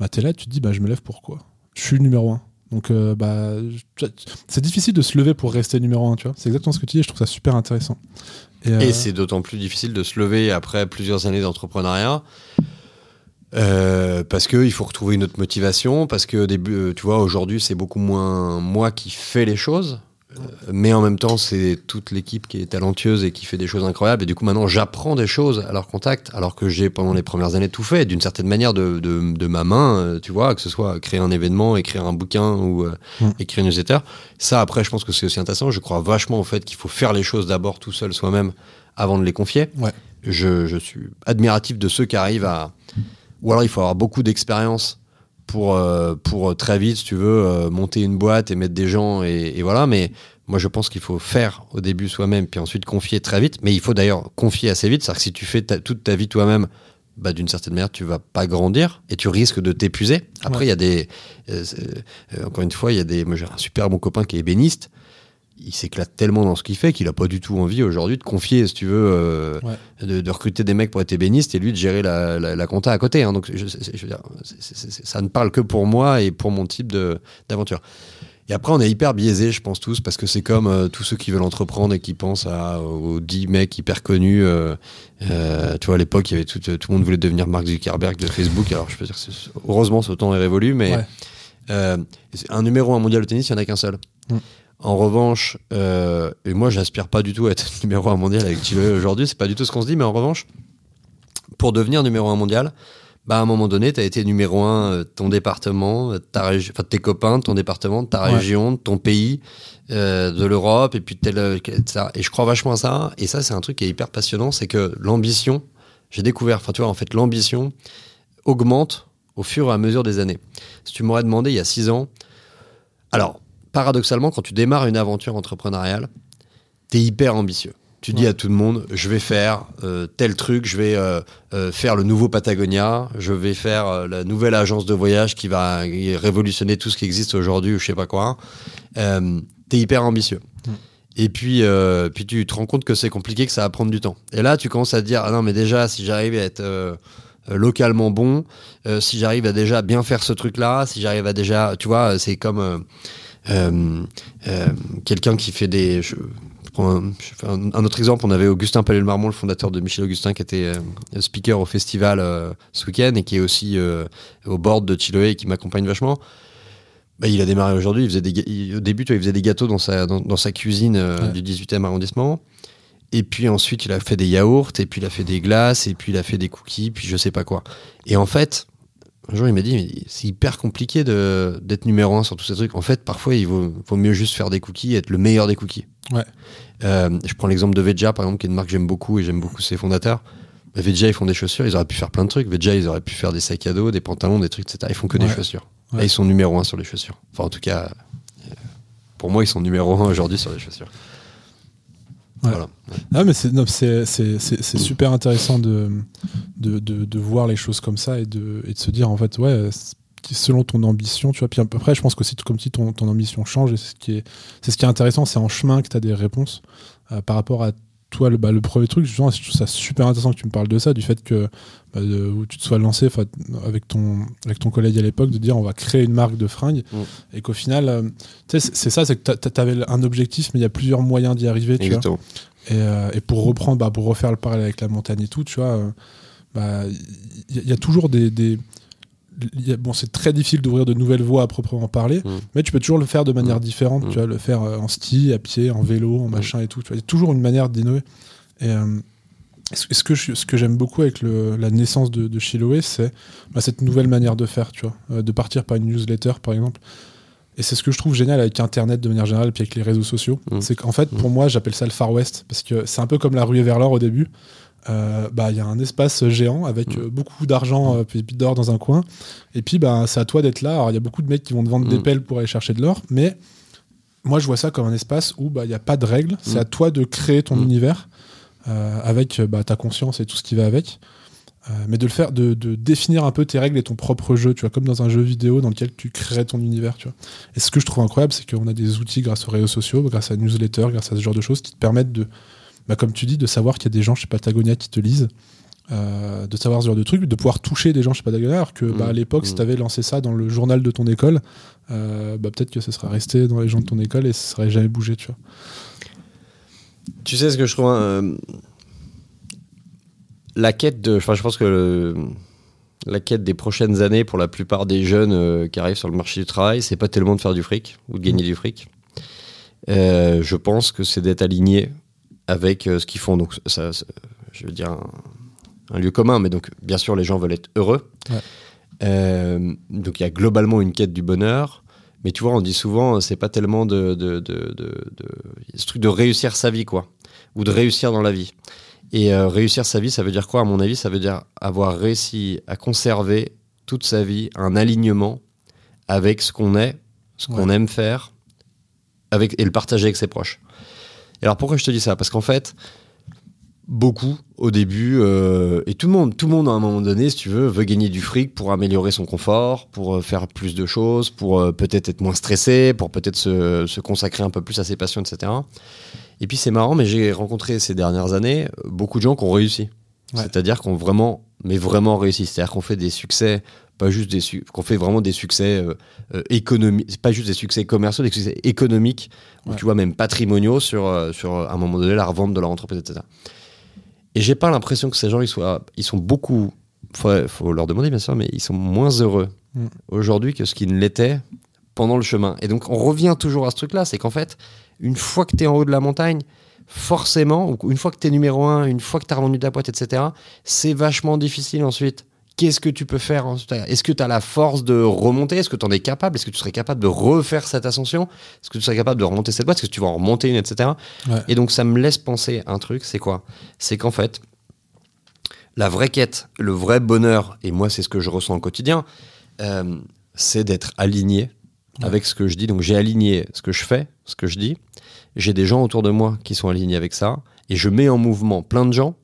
bah, t'es là tu te dis, bah, je me lève pourquoi Je suis numéro 1. Donc, euh, bah, c'est difficile de se lever pour rester numéro un, tu vois. C'est exactement ce que tu dis je trouve ça super intéressant. Et, euh, c'est d'autant plus difficile de se lever après plusieurs années d'entrepreneuriat. Euh, parce qu'il faut retrouver une autre motivation, parce que tu vois, aujourd'hui, c'est beaucoup moins moi qui fais les choses. Mais en même temps, c'est toute l'équipe qui est talentueuse et qui fait des choses incroyables. Et du coup, maintenant, j'apprends des choses à leur contact, alors que j'ai pendant les premières années tout fait, d'une certaine manière, de, de, ma main, euh, tu vois, que ce soit créer un événement, écrire un bouquin ou euh, mm. écrire une newsletter. Ça, après, je pense que c'est aussi intéressant. Je crois vachement au fait qu'il faut faire les choses d'abord tout seul, soi-même, avant de les confier. Ouais. Je, je suis admiratif de ceux qui arrivent à. Ou alors, il faut avoir beaucoup d'expérience pour, euh, pour très vite, si tu veux, euh, monter une boîte et mettre des gens et, voilà. Mais moi, je pense qu'il faut faire au début soi-même, puis ensuite confier très vite. Mais il faut d'ailleurs confier assez vite. C'est-à-dire que si tu fais toute ta vie toi-même, bah, d'une certaine manière, tu vas pas grandir et tu risques de t'épuiser. Après, il y a des. Euh, encore une fois, il y a des. Moi, j'ai un super bon copain qui est ébéniste il s'éclate tellement dans ce qu'il fait qu'il a pas du tout envie aujourd'hui de confier, si tu veux, euh, de, recruter des mecs pour être ébéniste et lui de gérer la, la, compta à côté. Hein. Donc, je, veux dire, ça ne parle que pour moi et pour mon type d'aventure. Et après, on est hyper biaisés, je pense tous, parce que c'est comme euh, tous ceux qui veulent entreprendre et qui pensent à, aux 10 mecs hyper connus. Euh, tu vois, à l'époque, il y avait tout, tout le monde voulait devenir Mark Zuckerberg de Facebook. Alors, je peux dire, heureusement, ce temps est révolu, mais un numéro un mondial de tennis, il n'y en a qu'un seul. Mm. En revanche, euh, et moi j'aspire pas du tout à être <laughs> numéro un mondial avec Chile aujourd'hui, c'est pas du tout ce qu'on se dit, mais en revanche, pour devenir numéro un mondial, bah à un moment donné, tu as été numéro un euh, ton département, euh, ta région, enfin tes copains, ton département, ta région, ton pays, de l'Europe, et puis tel, ça. Et je crois vachement à ça. Et ça, c'est un truc qui est hyper passionnant, c'est que l'ambition, j'ai découvert, enfin tu vois, en fait, l'ambition augmente au fur et à mesure des années. Si tu m'aurais demandé il y a six ans, alors paradoxalement, quand tu démarres une aventure entrepreneuriale, tu es hyper ambitieux. Tu dis à tout le monde, je vais faire euh, tel truc, je vais euh, euh, faire le nouveau Patagonia, je vais faire la nouvelle agence de voyage qui va révolutionner tout ce qui existe aujourd'hui ou je sais pas quoi. tu es hyper ambitieux. Et puis, puis tu te rends compte que c'est compliqué, que ça va prendre du temps. Et là, tu commences à te dire, ah non, mais déjà, si j'arrive à être localement bon, si j'arrive à déjà bien faire ce truc-là, si j'arrive à déjà, tu vois, c'est comme quelqu'un qui fait des... Je, prends un, autre exemple, on avait Augustin Palais-le-Marmont, le fondateur de Michel Augustin, qui était euh, speaker au festival ce week-end et qui est aussi au board de Chiloé et qui m'accompagne vachement. Bah, il a démarré aujourd'hui. Il faisait des, au début, il faisait des gâteaux dans sa, dans, sa cuisine du 18e arrondissement. Et puis ensuite, il a fait des yaourts, et puis il a fait des glaces, et puis il a fait des cookies, puis je sais pas quoi. Et en fait, un jour, il m'a dit, c'est hyper compliqué d'être numéro un sur tous ces trucs. En fait, parfois, il vaut, mieux juste faire des cookies et être le meilleur des cookies. Ouais. Euh, je prends l'exemple de Veja, par exemple, qui est une marque que j'aime beaucoup et j'aime beaucoup ses fondateurs. Bah, Veja, ils font des chaussures, ils auraient pu faire plein de trucs. Veja, ils auraient pu faire des sacs à dos, des pantalons, des trucs, etc. Ils font que des chaussures. ils sont numéro un sur les chaussures. Enfin, en tout cas, pour moi, ils sont numéro un aujourd'hui sur les chaussures. Voilà. Ah, mais c'est super intéressant de de, de, de, voir les choses comme ça et de, et de se dire, en fait, ouais, selon ton ambition, tu vois. Puis à peu près, je pense que c'est comme si ton, ton ambition change et c'est ce qui est, c'est ce qui est intéressant, c'est en chemin que tu as des réponses euh, par rapport à toi, le, bah, le premier truc, je trouve ça super intéressant que tu me parles de ça, du fait que bah, où tu te sois lancé avec ton, avec ton collègue à l'époque, de dire on va créer une marque de fringues, mm. et qu'au final, euh, c'est ça, c'est que tu avais un objectif, mais il y a plusieurs moyens d'y arriver, tu vois. Et, euh, et, pour reprendre, bah, pour refaire le parallèle avec la montagne et tout, tu vois, il bah, y, y, a toujours des, des bon, c'est très difficile d'ouvrir de nouvelles voies à proprement parler, mm. mais tu peux toujours le faire de manière mm. différente. Mm. Tu vas le faire euh, en ski, à pied, en vélo, en machin et tout. Tu vois, il y a toujours une manière d'innover. Et euh, ce que, ce que j'aime beaucoup avec le, la naissance de, de Chiloé, c'est bah, cette nouvelle manière de faire, tu vois, euh, de partir par une newsletter, par exemple. Et c'est ce que je trouve génial avec Internet de manière générale, puis avec les réseaux sociaux. C'est qu'en fait, pour moi, j'appelle ça le Far West, parce que c'est un peu comme la ruée vers l'or au début. Euh, bah, il y a un espace géant avec mm. euh, beaucoup d'argent euh, puis d'or dans un coin. Et puis, bah, c'est à toi d'être là. Alors, il y a beaucoup de mecs qui vont te vendre des mm. pelles pour aller chercher de l'or, mais moi, je vois ça comme un espace où bah, il n'y a pas de règles. C'est mm. à toi de créer ton univers avec bah, ta conscience et tout ce qui va avec. mais de le faire, de, définir un peu tes règles et ton propre jeu, tu vois, comme dans un jeu vidéo dans lequel tu crées ton univers, tu vois. Et ce que je trouve incroyable, c'est qu'on a des outils grâce aux réseaux sociaux, grâce à newsletter, grâce à ce genre de choses qui te permettent de, bah, comme tu dis, de savoir qu'il y a des gens chez Patagonia qui te lisent, euh, de savoir ce genre de trucs, de pouvoir toucher des gens chez Patagonia, alors que bah, à mmh. l'époque, si mmh. tu avais lancé ça dans le journal de ton école, euh, bah, peut-être que ce serait resté dans les gens de ton école et ça serait jamais bougé, tu vois. Tu sais ce que je trouve euh, La quête de. Enfin, je pense que la quête des prochaines années pour la plupart des jeunes qui arrivent sur le marché du travail, c'est pas tellement de faire du fric ou de gagner mmh. du fric. je pense que c'est d'être aligné avec euh, ce qu'ils font. Donc, ça, je veux dire, un, lieu commun, mais donc, bien sûr, les gens veulent être heureux. Euh, donc, il y a globalement une quête du bonheur. Mais tu vois, on dit souvent, c'est pas tellement de, de, de, de, ce truc de réussir sa vie, quoi, ou de réussir dans la vie. Et euh, réussir sa vie, ça veut dire quoi? À mon avis, ça veut dire avoir réussi à conserver toute sa vie un alignement avec ce qu'on est, ce qu'on aime faire, avec, et le partager avec ses proches alors pourquoi je te dis ça? Parce qu'en fait, beaucoup au début, euh, et tout le monde, tout le monde à un moment donné, si tu veux, veut gagner du fric pour améliorer son confort, pour euh, faire plus de choses, pour euh, peut-être être moins stressé, pour peut-être se, consacrer un peu plus à ses passions, etc. Et puis c'est marrant, mais j'ai rencontré ces dernières années beaucoup de gens qui ont réussi. C'est-à-dire qu'on vraiment, mais vraiment réussi. C'est-à-dire qu'on fait des succès pas juste des qu'on fait vraiment des succès euh, euh, économiques, pas juste des succès commerciaux, des succès économiques, ou tu vois même patrimoniaux sur, euh, sur à un moment donné la revente de leur entreprise, etc. Et j'ai pas l'impression que ces gens ils soient, ils sont beaucoup, faut, faut leur demander bien sûr, mais ils sont moins heureux mm. aujourd'hui que ce qu'ils ne l'étaient pendant le chemin. Et donc on revient toujours à ce truc-là, c'est qu'en fait, une fois que tu es en haut de la montagne, forcément, une fois que tu es numéro un, une fois que tu as revendu ta boîte, etc., c'est vachement difficile ensuite qu'est-ce que tu peux faire Est-ce que tu as la force de remonter? Est-ce que tu en es capable? Est-ce que tu serais capable de refaire cette ascension? Est-ce que tu serais capable de remonter cette boîte Est-ce que tu vas en remonter une, etc. Et donc ça me laisse penser un truc, c'est quoi? C'est qu'en fait, la vraie quête, le vrai bonheur, et moi c'est ce que je ressens au quotidien, euh, c'est d'être aligné avec ce que je dis. Donc j'ai aligné ce que je fais, ce que je dis. J'ai des gens autour de moi qui sont alignés avec ça. Et je mets en mouvement plein de gens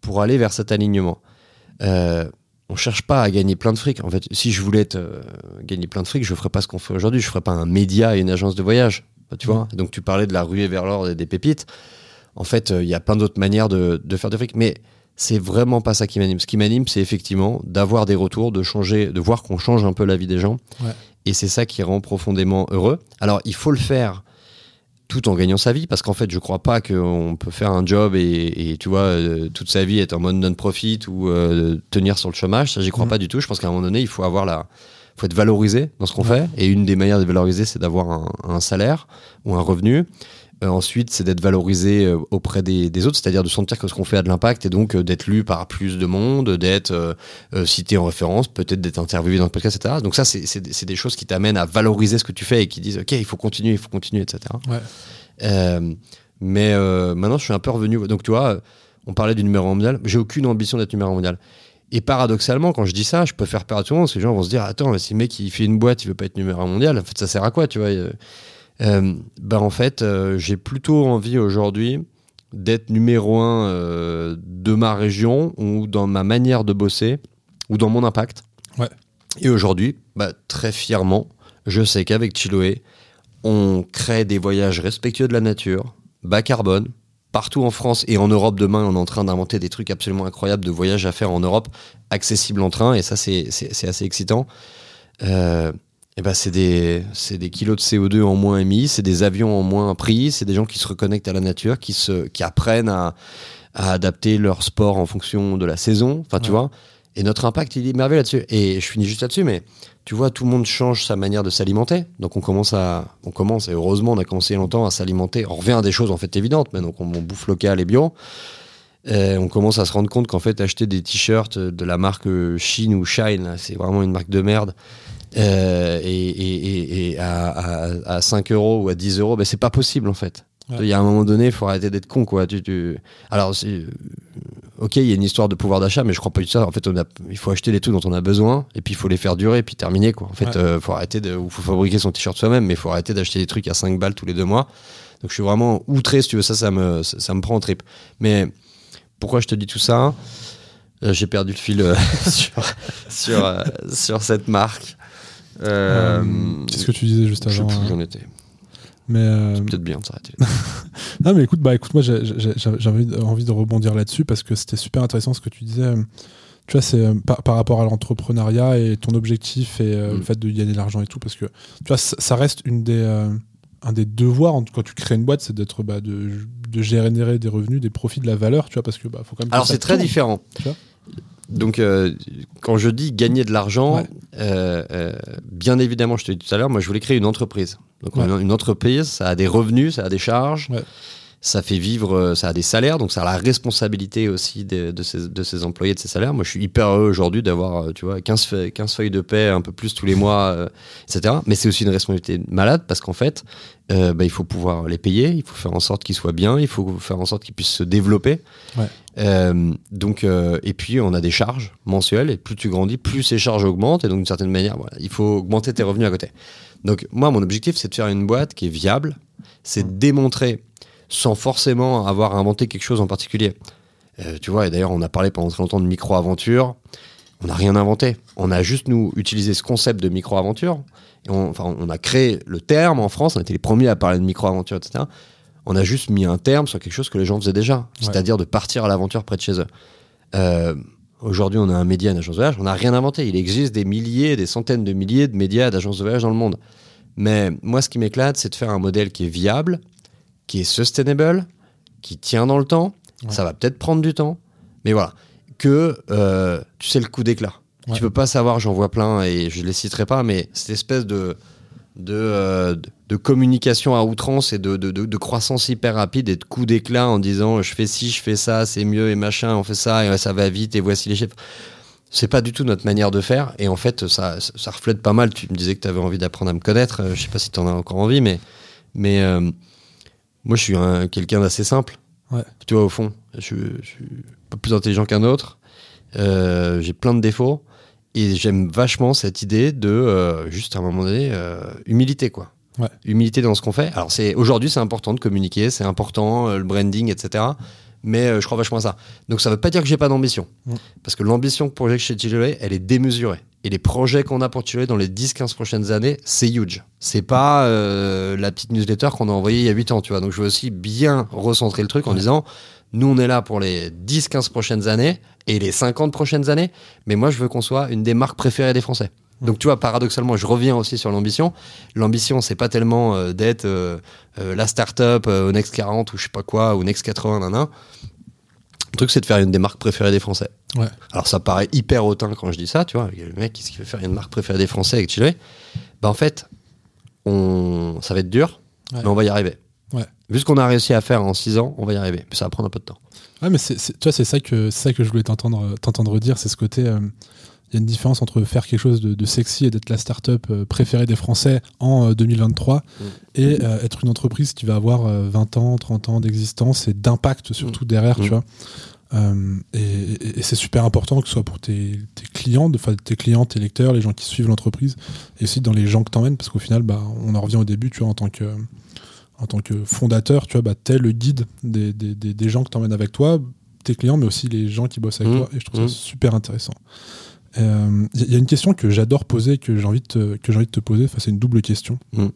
pour aller vers cet alignement. Euh, on cherche pas à gagner plein de fric. En fait, si je voulais euh, gagner plein de fric, je ferais pas ce qu'on fait aujourd'hui. Je ferais pas un média et une agence de voyage. Tu vois Donc tu parlais de la ruée vers l'or et des pépites. En fait, euh, il y a plein d'autres manières de, faire du fric. Mais c'est vraiment pas ça qui m'anime. Ce qui m'anime, c'est effectivement d'avoir des retours, de changer, de voir qu'on change un peu la vie des gens. Et c'est ça qui rend profondément heureux. Alors, il faut le faire tout en gagnant sa vie parce qu'en fait je crois pas qu'on peut faire un job et, tu vois euh, toute sa vie être en mode non-profit ou euh, tenir sur le chômage. Ça j'y crois mm. pas du tout. Je pense qu'à un moment donné il faut avoir la faut être valorisé dans ce qu'on fait. Et une des manières de valoriser c'est d'avoir un, un, salaire ou un revenu ensuite, c'est d'être valorisé euh, auprès des, autres, c'est-à-dire de sentir que ce qu'on fait a de l'impact et donc euh, d'être lu par plus de monde, d'être cité en référence, peut-être d'être interviewé dans le podcast, etc. Donc ça, c'est des choses qui t'amènent à valoriser ce que tu fais et qui disent, OK, il faut continuer, il faut continuer, etc. mais maintenant, je suis un peu revenu. Donc, tu vois, on parlait du numéro mondial. J'ai aucune ambition d'être numéro mondial. Et paradoxalement, quand je dis ça, je peux faire perdre tout le monde parce que les gens vont se dire Attends, si le mec il fait une boîte, il veut pas être numéro mondial, en fait, ça sert à quoi, tu vois euh, ben en fait, euh, j'ai plutôt envie aujourd'hui d'être numéro un euh, de ma région ou dans ma manière de bosser ou dans mon impact. Ouais. Et aujourd'hui, bah, très fièrement, je sais qu'avec Chiloé, on crée des voyages respectueux de la nature, bas carbone, partout en France et en Europe demain, on est en train d'inventer des trucs absolument incroyables de voyages à faire en Europe, accessibles en train, et ça, c'est assez excitant. Euh, et ben c'est des, kilos de CO2 en moins émis, c'est des avions en moins pris, c'est des gens qui se reconnectent à la nature, qui, se, qui apprennent à, à adapter leur sport en fonction de la saison, enfin tu vois. Et notre impact, il est merveilleux là-dessus. Et je finis juste là-dessus, mais tu vois, tout le monde change sa manière de s'alimenter. Donc on commence à, on commence, et heureusement, on a commencé longtemps à s'alimenter. On revient à des choses en fait évidentes, mais donc on, on bouffe local et bio. Et on commence à se rendre compte qu'en fait, acheter des t-shirts de la marque euh, Shine ou Shine, c'est vraiment une marque de merde. Euh, et et, et, et à, à, à 5 euros ou à 10 euros, ben, c'est pas possible en fait. Ouais. Il y a un moment donné, il faut arrêter d'être con. Quoi. Tu, tu... Alors, euh, ok, il y a une histoire de pouvoir d'achat, mais je crois pas du tout ça. En fait, on a... il faut acheter les trucs dont on a besoin, et puis il faut les faire durer, et puis terminer. Quoi. En fait, Ouais. euh, faut arrêter de... faut fabriquer son t-shirt soi-même, mais il faut arrêter d'acheter des trucs à 5 balles tous les deux mois. Donc, je suis vraiment outré, si tu veux, ça, ça me, ça, ça me prend en trip. Mais pourquoi je te dis tout ça? Euh, J'ai perdu le fil euh, <laughs> sur, sur, sur cette marque. Euh, Euh, Qu'est-ce que tu disais juste je sais avant plus où j'en étais. Mais euh, C'est peut-être bien de s'arrêter. <laughs> non, mais écoute, bah écoute, moi j'avais envie de rebondir là-dessus parce que c'était super intéressant ce que tu disais. Tu vois, c'est euh, par, par rapport à l'entrepreneuriat et ton objectif et euh, Mm. le fait de gagner de l'argent et tout, parce que tu vois, ça, ça reste une des, euh, un des devoirs quand tu crées une boîte, c'est d'être bah, de, de générer des revenus, des profits, de la valeur, tu vois, parce que bah, faut quand même. Alors c'est très tourne. différent. tu vois Donc euh, quand je dis gagner de l'argent, Ouais. euh, euh, bien évidemment, je te l'ai dit tout à l'heure, moi je voulais créer une entreprise. Donc Ouais. une, entreprise, ça a des revenus, ça a des charges, Ouais. Ça fait vivre, euh, ça a des salaires, donc ça a la responsabilité aussi de, de, ses, de ses employés, de ses salaires. Moi je suis hyper heureux aujourd'hui d'avoir, euh, tu vois, 15, feuilles- 15 feuilles de paie, un peu plus tous les mois, euh, etc. Mais c'est aussi une responsabilité malade parce qu'en fait, euh, bah, il faut pouvoir les payer, il faut faire en sorte qu'ils soient bien, il faut faire en sorte qu'ils puissent se développer. Ouais. Euh, donc, et puis on a des charges mensuelles, et plus tu grandis, plus ces charges augmentent, et donc d'une certaine manière, voilà, il faut augmenter tes revenus à côté. Donc moi, mon objectif, c'est de faire une boîte qui est viable, c'est de démontrer, sans forcément avoir inventé quelque chose en particulier. Euh, tu vois, et d'ailleurs, on a parlé pendant très longtemps de micro-aventure, on n'a rien inventé. On a juste, nous, utilisé ce concept de micro-aventure, et on, enfin, on a créé le terme en France, on a été les premiers à parler de micro-aventure, etc. On a juste mis un terme sur quelque chose que les gens faisaient déjà, c'est-à-dire de partir à l'aventure près de chez eux. Euh, Aujourd'hui, on a un média, une agence de voyage, on n'a rien inventé. Il existe des milliers, des centaines de milliers de médias, d'agences de voyage dans le monde. Mais moi, ce qui m'éclate, c'est de faire un modèle qui est viable, qui est sustainable, qui tient dans le temps. Ouais. Ça va peut-être prendre du temps, mais voilà. Que, euh, tu sais, le coup d'éclat. Ouais. Tu peux pas savoir, j'en vois plein et je les citerai pas, mais cette espèce de, de, euh, de- communication à outrance et de, de, de- croissance hyper rapide et de coup d'éclat en disant je fais ci, je fais ça, c'est mieux et machin, on fait ça et ça va vite et voici les chiffres. C'est pas du tout notre manière de faire et en fait ça, ça reflète pas mal. Tu me disais que tu avais envie d'apprendre à me connaître, euh, je sais pas si tu en as encore envie, mais, mais euh, moi je suis un- quelqu'un d'assez simple. Ouais. Tu vois, au fond, je, je suis pas plus intelligent qu'un autre, Euh, j'ai plein de défauts et j'aime vachement cette idée de euh, juste à un moment donné euh, humilité quoi. Ouais. Humilité dans ce qu'on fait. Alors c'est aujourd'hui c'est important de communiquer, c'est important le branding etc. Mais je crois vachement à ça. Donc ça veut pas dire que j'ai pas d'ambition. Mm. Parce que l'ambition que projette chez Chiloé, elle est démesurée. Et les projets qu'on a pour Chiloé dans les 10-15 prochaines années, c'est huge. C'est pas euh, la petite newsletter qu'on a envoyée il y a 8 ans, tu vois. Donc je veux aussi bien recentrer le truc en disant, nous on est là pour les 10-15 prochaines années et les 50 prochaines années, mais moi je veux qu'on soit une des marques préférées des Français. Donc tu vois, paradoxalement, je reviens aussi sur l'ambition. L'ambition, c'est pas tellement euh, d'être euh, euh, la start-up au Next 40 ou je sais pas quoi, ou Next 80, nan, Le truc, c'est de faire une des marques préférées des Français. Ouais. Alors ça paraît hyper hautain quand je dis ça, tu vois. Le mec, qu'il veut faire une marque préférée des Français avec Chile Bah en fait, on... ça va être dur, Ouais. mais on va y arriver. Ouais. Vu ce qu'on a réussi à faire en 6 ans, on va y arriver. Mais ça va prendre un peu de temps. Ouais, mais c'est, c'est- tu vois, c'est ça que c'est ça que je voulais t'entendre t'entendre dire, c'est ce côté. euh, Il y a une différence entre faire quelque chose de, de sexy et d'être la start-up euh, préférée des Français en euh, 2023 Mm. et euh, être une entreprise qui va avoir euh, 20 ans, 30 ans d'existence et d'impact surtout derrière, Mm. tu vois. et, c'est super important que ce soit pour tes, clients, tes clients, tes lecteurs, les gens qui suivent l'entreprise, et aussi dans les gens que t'emmènes, parce qu'au final, bah, on en revient au début, tu vois, en tant que en tant que fondateur, tu vois, bah, t'es le guide des, des, des, gens que t'emmènes avec toi, tes clients, mais aussi les gens qui bossent avec mmh. toi, et je trouve ça super intéressant. Il euh, y a une question que j'adore poser, que j'ai envie, de te, envie de te poser. Enfin, c'est une double question. Mm.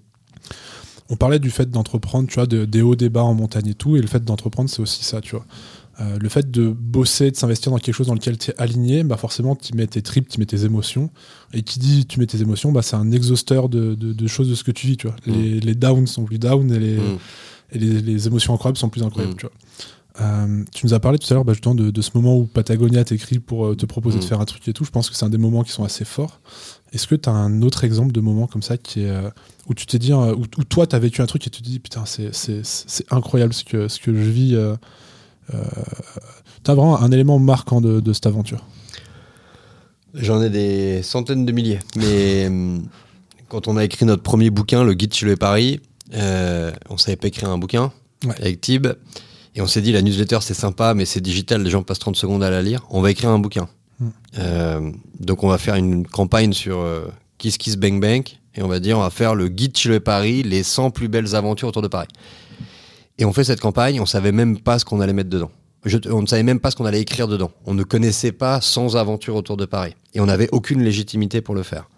On parlait du fait d'entreprendre, tu vois, des hauts, des bas en montagne et tout. Et le fait d'entreprendre, c'est aussi ça, tu vois. Euh, le fait de bosser, de s'investir dans quelque chose dans lequel tu es aligné, bah forcément, tu mets tes tripes, tu mets tes émotions. Et qui dit tu mets tes émotions, bah, c'est un exhausteur de, de, choses de ce que tu vis. Tu vois. Mm. Les, les, downs sont plus downs et les, mm. et les, les, émotions incroyables sont plus incroyables. Tu vois. Euh, tu nous as parlé tout à l'heure bah, justement de, ce moment où Patagonia t'écrit pour euh, te proposer de mm. faire un truc et tout. Je pense que c'est un des moments qui sont assez forts. Est-ce que tu as un autre exemple de moment comme ça qui est, euh, où tu t'es dit, où, toi tu as vécu un truc et tu te dis putain, c'est incroyable ce que, ce que je vis. tu as vraiment un élément marquant de, cette aventure? J'en ai des centaines de milliers. Mais quand on a écrit notre premier bouquin, Le Guide chez le Paris, on savait pas écrire un bouquin avec Tib. Et on s'est dit, la newsletter, c'est sympa, mais c'est digital, les gens passent 30 secondes à la lire. On va écrire un bouquin. Hmm. Euh, donc, on va faire une campagne sur euh, Kiss Kiss Bang Bang. Et on va dire, on va faire le guide chez le Paris, les 100 plus belles aventures autour de Paris. Et on fait cette campagne, on savait même pas ce qu'on allait mettre dedans. on ne savait même pas ce qu'on allait écrire dedans. On ne connaissait pas 100 aventures autour de Paris. Et on n'avait aucune légitimité pour le faire.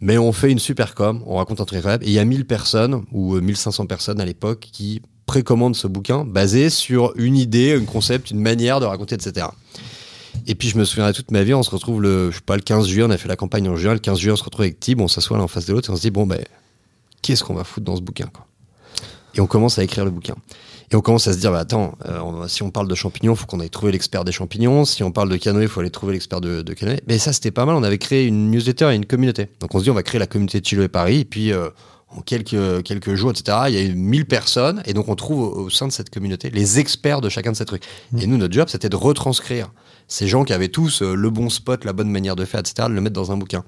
Mais on fait une super com, on raconte un truc web, et il y a 1000 personnes, ou 1500 euh, personnes à l'époque, qui précommande ce bouquin basé sur une idée, un concept, une manière de raconter, etc. Et puis je me souviendrai toute ma vie, on se retrouve le, je sais pas, le 15 juillet, on a fait la campagne en juin, le 15 juillet on se retrouve avec Tib, on s'assoit l'un en face de l'autre et on se dit, bon ben, qu'est-ce qu'on va foutre dans ce bouquin quoi? Et on commence à écrire le bouquin. Et on commence à se dire, bah, attends, euh, si on parle de champignons, il faut qu'on aille trouver l'expert des champignons. Si on parle de canoë, il faut aller trouver l'expert de, canoë. Mais ça, c'était pas mal. On avait créé une newsletter et une communauté. Donc on se dit, on va créer la communauté de Chilo et Paris. Et puis, euh, en quelques, quelques jours, etc. Il y a eu 1000 personnes, et donc on trouve au, sein de cette communauté les experts de chacun de ces trucs. Mmh. Et nous, notre job, c'était de retranscrire ces gens qui avaient tous euh, le bon spot, la bonne manière de faire, etc., de le mettre dans un bouquin.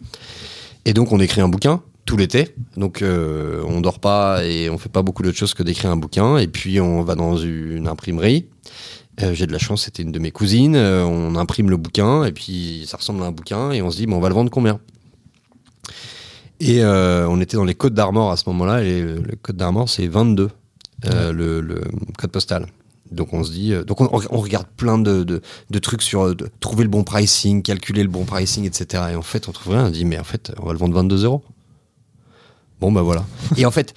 Et donc on écrit un bouquin tout l'été, donc euh, on dort pas et on fait pas beaucoup d'autres choses que d'écrire un bouquin, et puis on va dans une imprimerie. Euh, j'ai de la chance, c'était une de mes cousines. on imprime le bouquin et puis ça ressemble à un bouquin et on se dit, bon, on va le vendre combien? Et euh, on était dans les Côtes d'Armor à ce moment-là, et le, Côte d'Armor, c'est 22, euh, le, code postal. Donc on se dit, euh, donc on, regarde plein de, trucs sur trouver le bon pricing, calculer le bon pricing, etc. Et en fait, on trouve rien, on dit, mais en fait, on va le vendre 22 euros. Bon, bah voilà. <laughs> et en fait,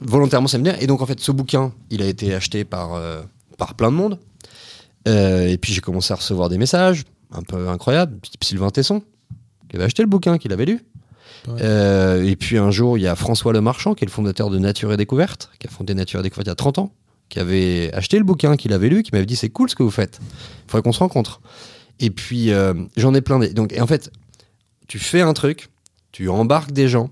volontairement, ça me dit. Et donc, en fait, ce bouquin, il a été acheté par, par plein de monde. et puis, j'ai commencé à recevoir des messages un peu incroyables, type Sylvain Tesson, qui avait acheté le bouquin, qu'il avait lu. Euh, et puis un jour, il y a François Le Marchand, qui est le fondateur de Nature et Découverte, qui a fondé Nature et Découverte il y a 30 ans, qui avait acheté le bouquin, qu'il avait lu, qui m'avait dit c'est cool ce que vous faites. Il faudrait qu'on se rencontre. Et puis euh, j'en ai plein. Donc et en fait, tu fais un truc, tu embarques des gens,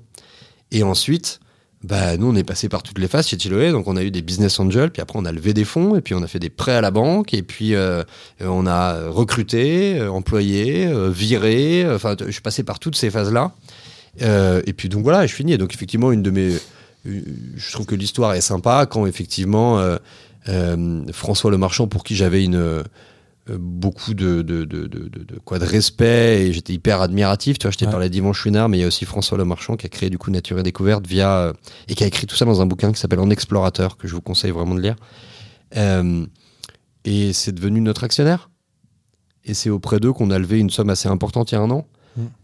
et ensuite, bah, nous, on est passé par toutes les phases chez Chiloé. Donc, on a eu des business angels, puis après, on a levé des fonds, et puis on a fait des prêts à la banque, et puis euh, on a recruté, employé, viré. Enfin, je suis passé par toutes ces phases-là. Euh, et puis donc voilà, je finis. donc effectivement, une de mes, je trouve que l'histoire est sympa quand effectivement euh, euh, François Le Marchand, pour qui j'avais une beaucoup de, de, de, de, quoi de respect et j'étais hyper admiratif. Tu vois, je t'ai parlé d'Yvan Chouinard, mais il y a aussi François Le Marchand qui a créé du coup Nature et Découverte via et qui a écrit tout ça dans un bouquin qui s'appelle En Explorateur que je vous conseille vraiment de lire. et c'est devenu notre actionnaire. Et c'est auprès d'eux qu'on a levé une somme assez importante il y a un an.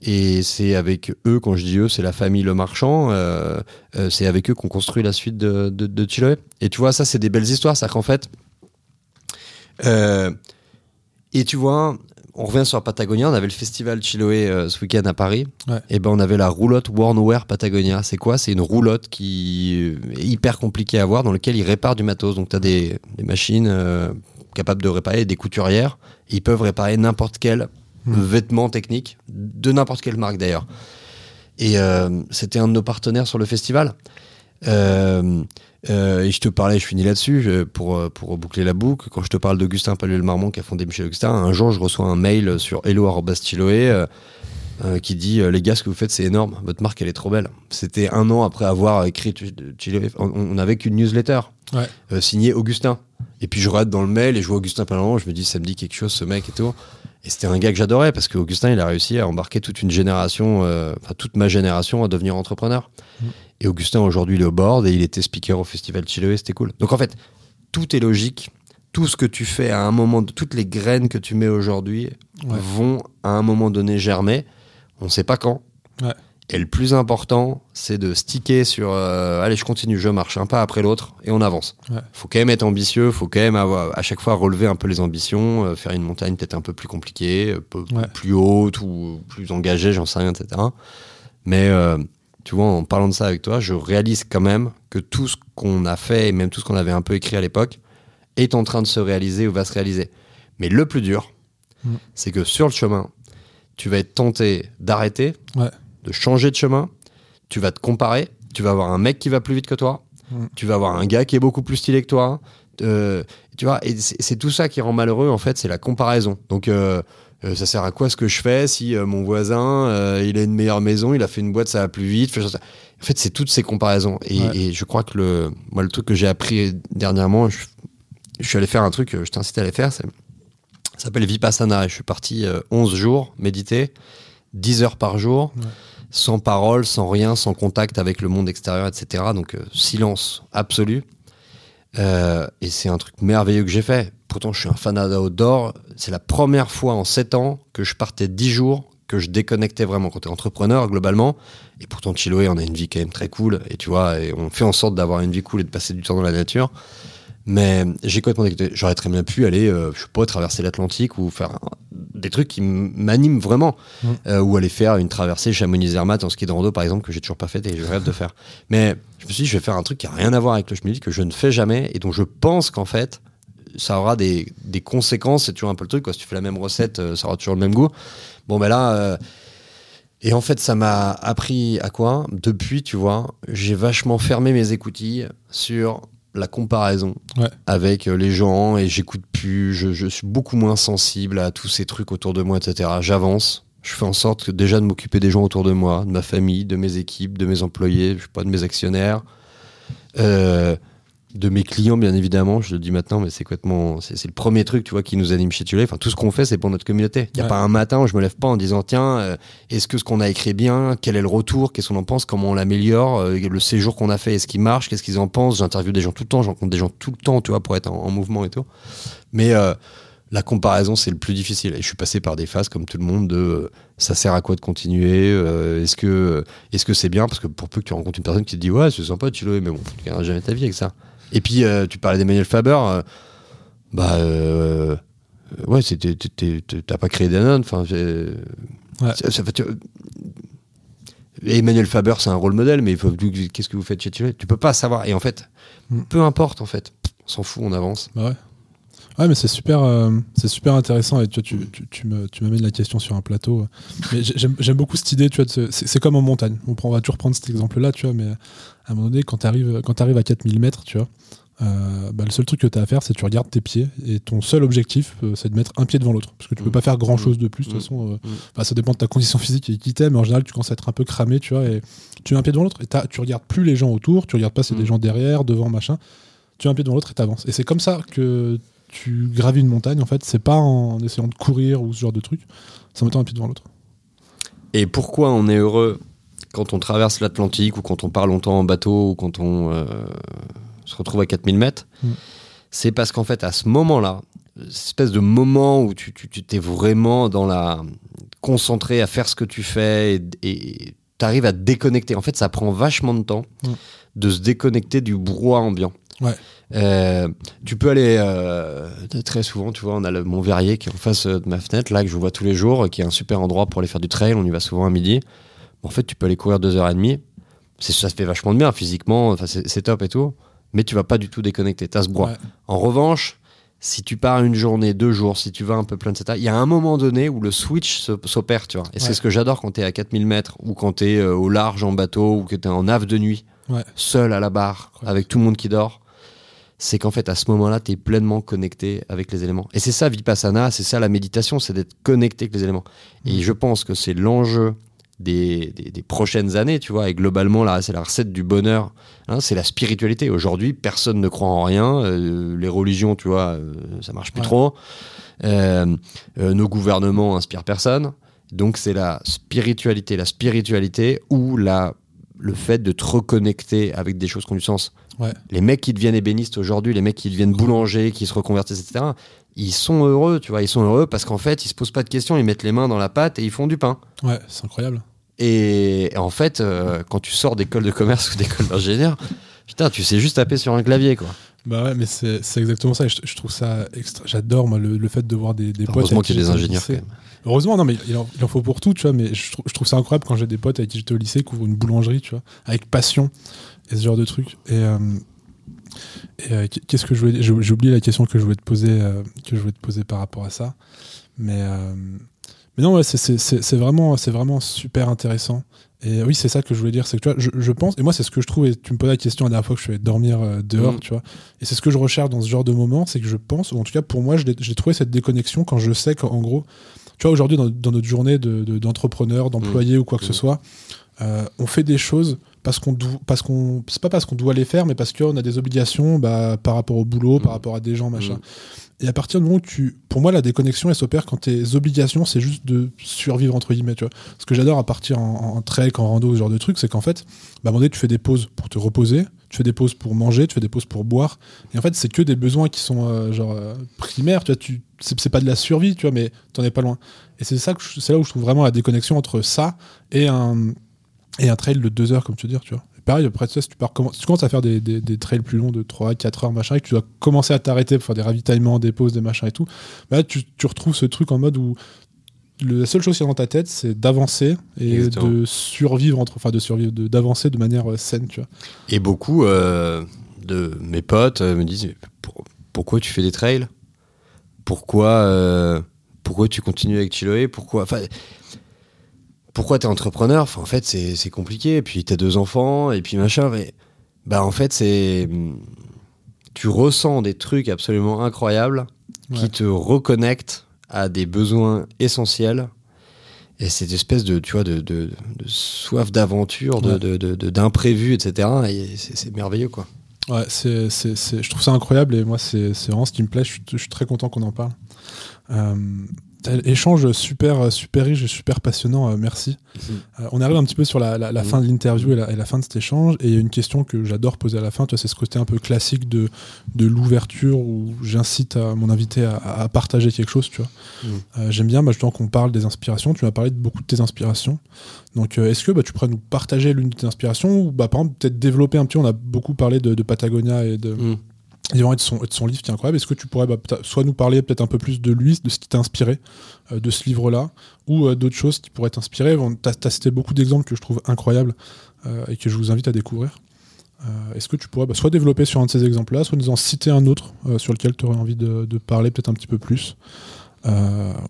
Et c'est avec eux, quand je dis eux, c'est la famille Le Marchand, euh, euh, c'est avec eux qu'on construit la suite de, de, Chiloé. Et tu vois, ça, c'est des belles histoires. C'est qu'en fait. Euh, et tu vois, on revient sur Patagonia, on avait le festival Chiloé ce week-end à Paris. Et ben on avait la roulotte Warnoware Patagonia. C'est quoi? C'est une roulotte qui est hyper compliquée à avoir, dans laquelle ils réparent du matos. Donc tu as des, des machines capables de réparer, des couturières. ils peuvent réparer n'importe quelle Hmm. vêtements techniques, de n'importe quelle marque d'ailleurs. Et euh, c'était un de nos partenaires sur le festival. Euh, euh, et je te parlais, je finis là-dessus, pour, pour boucler la boucle. Quand je te parle d'Augustin Paluel-Marmont qui a fondé Michel Augustin, un jour je reçois un mail sur hello.stiloé qui dit Les gars, ce que vous faites, c'est énorme. Votre marque, elle est trop belle. C'était un an après avoir écrit On n'avait qu'une newsletter signée Augustin. Et puis je regarde dans le mail et je vois Augustin Palermo, je me dis, ça me dit quelque chose, ce mec et tout. Et c'était un gars que j'adorais parce qu'Augustin, il a réussi à embarquer toute une génération, euh, enfin toute ma génération à devenir entrepreneur. Mm. Et Augustin, aujourd'hui, il est au board et il était speaker au festival Chiloé, c'était cool. Donc en fait, tout est logique. Tout ce que tu fais à un moment, toutes les graines que tu mets aujourd'hui Ouais. vont à un moment donné germer. On ne sait pas quand. Ouais. Et le plus important, c'est de sticker sur euh, allez, je continue, je marche un pas après l'autre et on avance. Ouais. Faut quand même être ambitieux, faut quand même avoir, à chaque fois relever un peu les ambitions, euh, faire une montagne peut-être un peu plus compliquée, un peu Ouais. plus haute ou plus engagée, j'en sais rien, etc. Mais euh, tu vois, en parlant de ça avec toi, je réalise quand même que tout ce qu'on a fait et même tout ce qu'on avait un peu écrit à l'époque est en train de se réaliser ou va se réaliser. Mais le plus dur, Mm. c'est que sur le chemin, tu vas être tenté d'arrêter, Ouais. De changer de chemin, tu vas te comparer, tu vas avoir un mec qui va plus vite que toi, Mm. tu vas avoir un gars qui est beaucoup plus stylé que toi, euh, tu vois, et c'est tout ça qui rend malheureux en fait, c'est la comparaison. Donc euh, euh, ça sert à quoi ce que je fais si mon voisin il a une meilleure maison, il a fait une boîte, ça va plus vite. En fait, c'est toutes ces comparaisons. Et, Ouais. et je crois que le, moi, le truc que j'ai appris dernièrement, je, je suis allé faire un truc, je t'incite à aller faire, ça s'appelle Vipassana. Et je suis parti euh, 11 jours méditer, 10 heures par jour, Ouais. Sans parole, sans rien, sans contact avec le monde extérieur, etc. Donc euh, silence absolu. Euh, et c'est un truc merveilleux que j'ai fait. Pourtant, je suis un fan d'outdoor. C'est la première fois en 7 ans que je partais 10 jours, que je déconnectais vraiment. Quand tu es entrepreneur, globalement, et pourtant, Chiloé, on a une vie quand même très cool. Et tu vois, et on fait en sorte d'avoir une vie cool et de passer du temps dans la nature. Mais j'ai complètement déconnecté. J'aurais très bien pu aller, euh, je sais pas, traverser l'Atlantique ou faire des trucs qui m'animent vraiment. Mm. Euh, ou aller faire une traversée Chamonix-Zermatt en ski de rando, par exemple, que j'ai toujours pas fait et je rêve de faire. Mais je me suis dit, je vais faire un truc qui a rien à voir avec le chemin que je ne fais jamais et dont je pense qu'en fait, ça aura des, des conséquences. C'est toujours un peu le truc, quoi. Si tu fais la même recette, euh, ça aura toujours le même goût. Bon, ben là. euh, et en fait, ça m'a appris à quoi? Depuis, tu vois, j'ai vachement fermé mes écoutilles sur la comparaison Ouais. avec euh, les gens et j'écoute plus. Je, je suis beaucoup moins sensible à tous ces trucs autour de moi, etc. J'avance. Je fais en sorte que déjà de m'occuper des gens autour de moi, de ma famille, de mes équipes, de mes employés, je sais pas, de mes actionnaires, euh, de mes clients, bien évidemment. Je le dis maintenant, mais c'est complètement, c'est c'est le premier truc, tu vois, qui nous anime chez Tulé. Enfin, tout ce qu'on fait, c'est pour notre communauté. Il n'y a Ouais. pas un matin où je me lève pas en disant, tiens, euh, est-ce que ce qu'on a écrit bien, quel est le retour, qu'est-ce qu'on en pense, comment on l'améliore, euh, le séjour qu'on a fait, est-ce qu'il marche, qu'est-ce qu'ils en pensent. J'interviewe des gens tout le temps, je rencontre des gens tout le temps, tu vois, pour être en, en mouvement et tout. Mais euh, la comparaison, c'est le plus difficile. Et je suis passé par des phases, comme tout le monde, de euh, ça sert à quoi de continuer euh, Est-ce que est-ce que c'est bien? Parce que pour peu que tu rencontres une personne qui te dit ouais, c'est sympa, tu l'as, mais bon, tu gagneras jamais ta vie avec ça. Et puis euh, tu parlais d'Emmanuel Faber, euh, bah euh, ouais, t'as pas créé Danone, enfin. Ouais. ça- ça fait- tu- Emmanuel Faber, c'est un rôle modèle, mais qu'est-ce que vous faites chez Tu peux pas savoir. Et en fait, Mm. peu importe en fait, on s'en fout, on avance. Bah ouais. Ouais, mais c'est super, euh, c'est super intéressant et tu, tu, tu, tu me- tu m'amènes la question sur un plateau. Mais j'ai- j'aime beaucoup cette idée, tu vois, c'est comme en montagne. On, prend, on va toujours prendre cet exemple-là, tu vois, mais à un moment donné, quand tu arrives, quand arrives à 4000 mètres, tu vois, euh, bah, le seul truc que tu as à faire, c'est que tu regardes tes pieds et ton seul objectif, euh, c'est de mettre un pied devant l'autre. Parce que tu peux Mm. pas faire grand-chose de plus, de toute Mm. façon. euh, bah, ça dépend de ta condition physique et qui t'aime, mais en général, tu commences à être un peu cramé, tu vois, et tu mets un pied devant l'autre et tu regardes plus les gens autour, tu regardes pas si y a des gens derrière, devant, machin. Tu mets un pied devant l'autre et t'avances. Et c'est comme ça que tu gravis une montagne, en fait. C'est pas en essayant de courir ou ce genre de truc, c'est en mettant un pied devant l'autre. Et pourquoi on est heureux quand on traverse l'Atlantique ou quand on part longtemps en bateau ou quand on euh, se retrouve à 4000 mètres Mm. C'est parce qu'en fait, à ce moment-là, cette espèce de moment où tu, t'es vraiment dans la concentré à faire ce que tu fais et tu arrives à te déconnecter. En fait, ça prend vachement de temps Mm. de se déconnecter du brouhaha ambiant. Ouais. Euh, tu peux aller euh, très souvent, tu vois, on a le Mont Verrier qui est en face euh, de ma fenêtre, là que je vois tous les jours, qui est un super endroit pour aller faire du trail. On y va souvent à midi. En fait, tu peux aller courir deux heures et demie. Ça se fait vachement de bien physiquement, c'est, top et tout. Mais tu vas pas du tout déconnecter, t'as ce. Ouais. En revanche, si tu pars une journée, deux jours, si tu vas un peu plein, etc., il y a un moment donné où le switch s'opère, tu vois. Et Ouais. c'est ce que j'adore quand tu es à 4000 mètres ou quand tu es au large en bateau ou que tu es en ave de nuit, Ouais. seul à la barre, avec tout le monde qui dort. C'est qu'en fait, à ce moment-là, tu es pleinement connecté avec les éléments. Et c'est ça, Vipassana, c'est ça la méditation, c'est d'être connecté avec les éléments. Et Mhm. je pense que c'est l'enjeu des, des, prochaines années, tu vois. Et globalement, là, c'est la recette du bonheur. Hein, c'est la spiritualité. Aujourd'hui, personne ne croit en rien. Euh, les religions, tu vois, euh, ça marche plus trop. Euh, nos gouvernements inspirent personne. Donc, c'est la spiritualité. La spiritualité ou la, le fait de te reconnecter avec des choses qui ont du sens. Les mecs qui deviennent ébénistes aujourd'hui, les mecs qui deviennent boulangers, qui se reconvertissent, etc., ils sont heureux, tu vois. Ils sont heureux parce qu'en fait, ils se posent pas de questions, ils mettent les mains dans la pâte et ils font du pain. Ouais, c'est incroyable. Et en fait, euh, quand tu sors d'école de commerce ou d'école d'ingénieur, putain, tu sais juste taper sur un clavier, quoi. Bah ouais, mais c'est exactement ça. Je, trouve ça extra. J'adore, moi, le, fait de voir des, des potes. Heureusement qu'il y a des ingénieurs, quand même. Heureusement, non, mais il en, faut pour tout, tu vois. Mais je, trouve ça incroyable quand j'ai des potes avec qui j'étais au lycée qui ouvrent une boulangerie, tu vois, avec passion et ce genre de trucs. Et, euh, euh, qu'est-ce que je voulais. J'ai oublié la question que je voulais te poser, que je voulais te poser par rapport à ça. Mais mais non, ouais, c'est vraiment, vraiment super intéressant. Et oui, c'est ça que je voulais dire. C'est que tu vois, je, pense, et moi, c'est ce que je trouve, et tu me posais la question la dernière fois que je suis allé dormir euh, dehors, mm. tu vois. Et c'est ce que je recherche dans ce genre de moment, c'est que je pense, ou en tout cas pour moi, j'ai trouvé cette déconnexion quand je sais qu'en gros, tu vois, aujourd'hui, dans, notre journée d'entrepreneur, de, d'employé mm. ou quoi que ce mm. soit, euh, on fait des choses parce qu'on parce qu'on c'est pas parce qu'on doit les faire mais parce qu'on a des obligations bah, par rapport au boulot par rapport à des gens machin et à partir du moment où tu. Pour moi, la déconnexion, elle s'opère quand tes obligations, c'est juste de survivre, entre guillemets. Tu vois. Ce que j'adore à partir en, trek, en rando, ce genre de truc, c'est qu'en fait, bah, à un moment donné, tu fais des pauses pour te reposer, tu fais des pauses pour manger, tu fais des pauses pour boire. Et en fait, c'est que des besoins qui sont euh, genre euh, primaires. Tu vois, tu, c'est, pas de la survie, tu vois, mais t'en es pas loin. Et c'est c'est là où je trouve vraiment la déconnexion entre ça et un et un trail de deux heures, comme tu veux dire, tu vois pareil, après ça, si tu, pars, tu commences à faire des, des, trails plus longs de 3, 4 heures, machin, et que tu dois commencer à t'arrêter pour faire des ravitaillements, des pauses, des machins et tout, bah tu, tu, retrouves ce truc en mode où la seule chose qui est dans ta tête, c'est d'avancer et de survivre, entre, enfin de survivre, d'avancer de, manière euh, saine, tu vois. Et beaucoup euh, de mes potes euh, me disent pourquoi tu fais des trails? Pourquoi pourquoi tu continues avec Chiloé? Pourquoi enfin, pourquoi t'es entrepreneur? En fait, c'est compliqué. Et puis t'as deux enfants, et puis machin. Mais bah en fait, c'est tu ressens des trucs absolument incroyables qui te reconnectent à des besoins essentiels. Et cette espèce de, tu vois, de, de, soif d'aventure, d'imprévu, etc. Et c'est merveilleux, quoi. Ouais, c'est, je trouve ça incroyable et moi, c'est vraiment ce qui me plaît. Je suis, je suis très content qu'on en parle. Euh, Échange super, super riche et super passionnant, euh, merci. Mhm. Euh, on arrive un petit peu sur la, mhm. fin de l'interview et, la, fin de cet échange. Et il y a une question que j'adore poser à la fin, c'est ce côté un peu classique de, de l'ouverture où j'incite mon invité à, partager quelque chose. Tu vois. Mhm. Euh, j'aime bien bah, justement qu'on parle des inspirations. Tu m'as parlé de beaucoup de tes inspirations. Donc est-ce que bah, tu pourrais nous partager l'une de tes inspirations ou bah, par exemple peut-être développer un petit On a beaucoup parlé de, de Patagonia et de et de son, de son livre qui est incroyable. Est-ce que tu pourrais bah, soit nous parler peut-être un peu plus de lui, de ce qui t'a inspiré euh, de ce livre-là, ou euh, d'autres choses qui pourraient t'inspirer? Tu as, cité beaucoup d'exemples que je trouve incroyables euh, et que je vous invite à découvrir. Est-ce que tu pourrais bah, soit développer sur un de ces exemples-là, soit nous en citer un autre sur lequel tu aurais envie de, parler peut-être un petit peu plus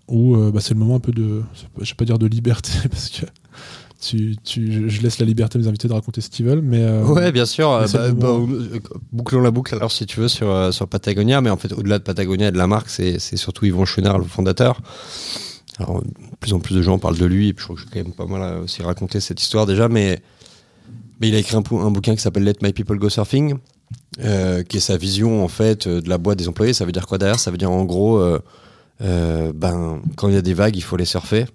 Ou bah, c'est le moment un peu de, pas dire de liberté, <laughs> parce que tu, tu, je laisse la liberté à mes invités de raconter ce qu'ils veulent. Mais, euh, ouais, bien sûr. Bah, bah, euh, bouclons la boucle alors si tu veux sur, euh, sur Patagonia. Mais en fait, au-delà de Patagonia et de la marque, c'est surtout Yvon Chouinard, le fondateur. Alors, de plus en plus de gens parlent de lui. Et puis, je crois que j'ai quand même pas mal aussi raconté cette histoire déjà. Mais, mais il a écrit un, un bouquin qui s'appelle Let My People Go Surfing, qui est sa vision en fait de la boîte des employés. Ça veut dire quoi derrière? Ça veut dire en gros, ben, quand il y a des vagues, il faut les surfer.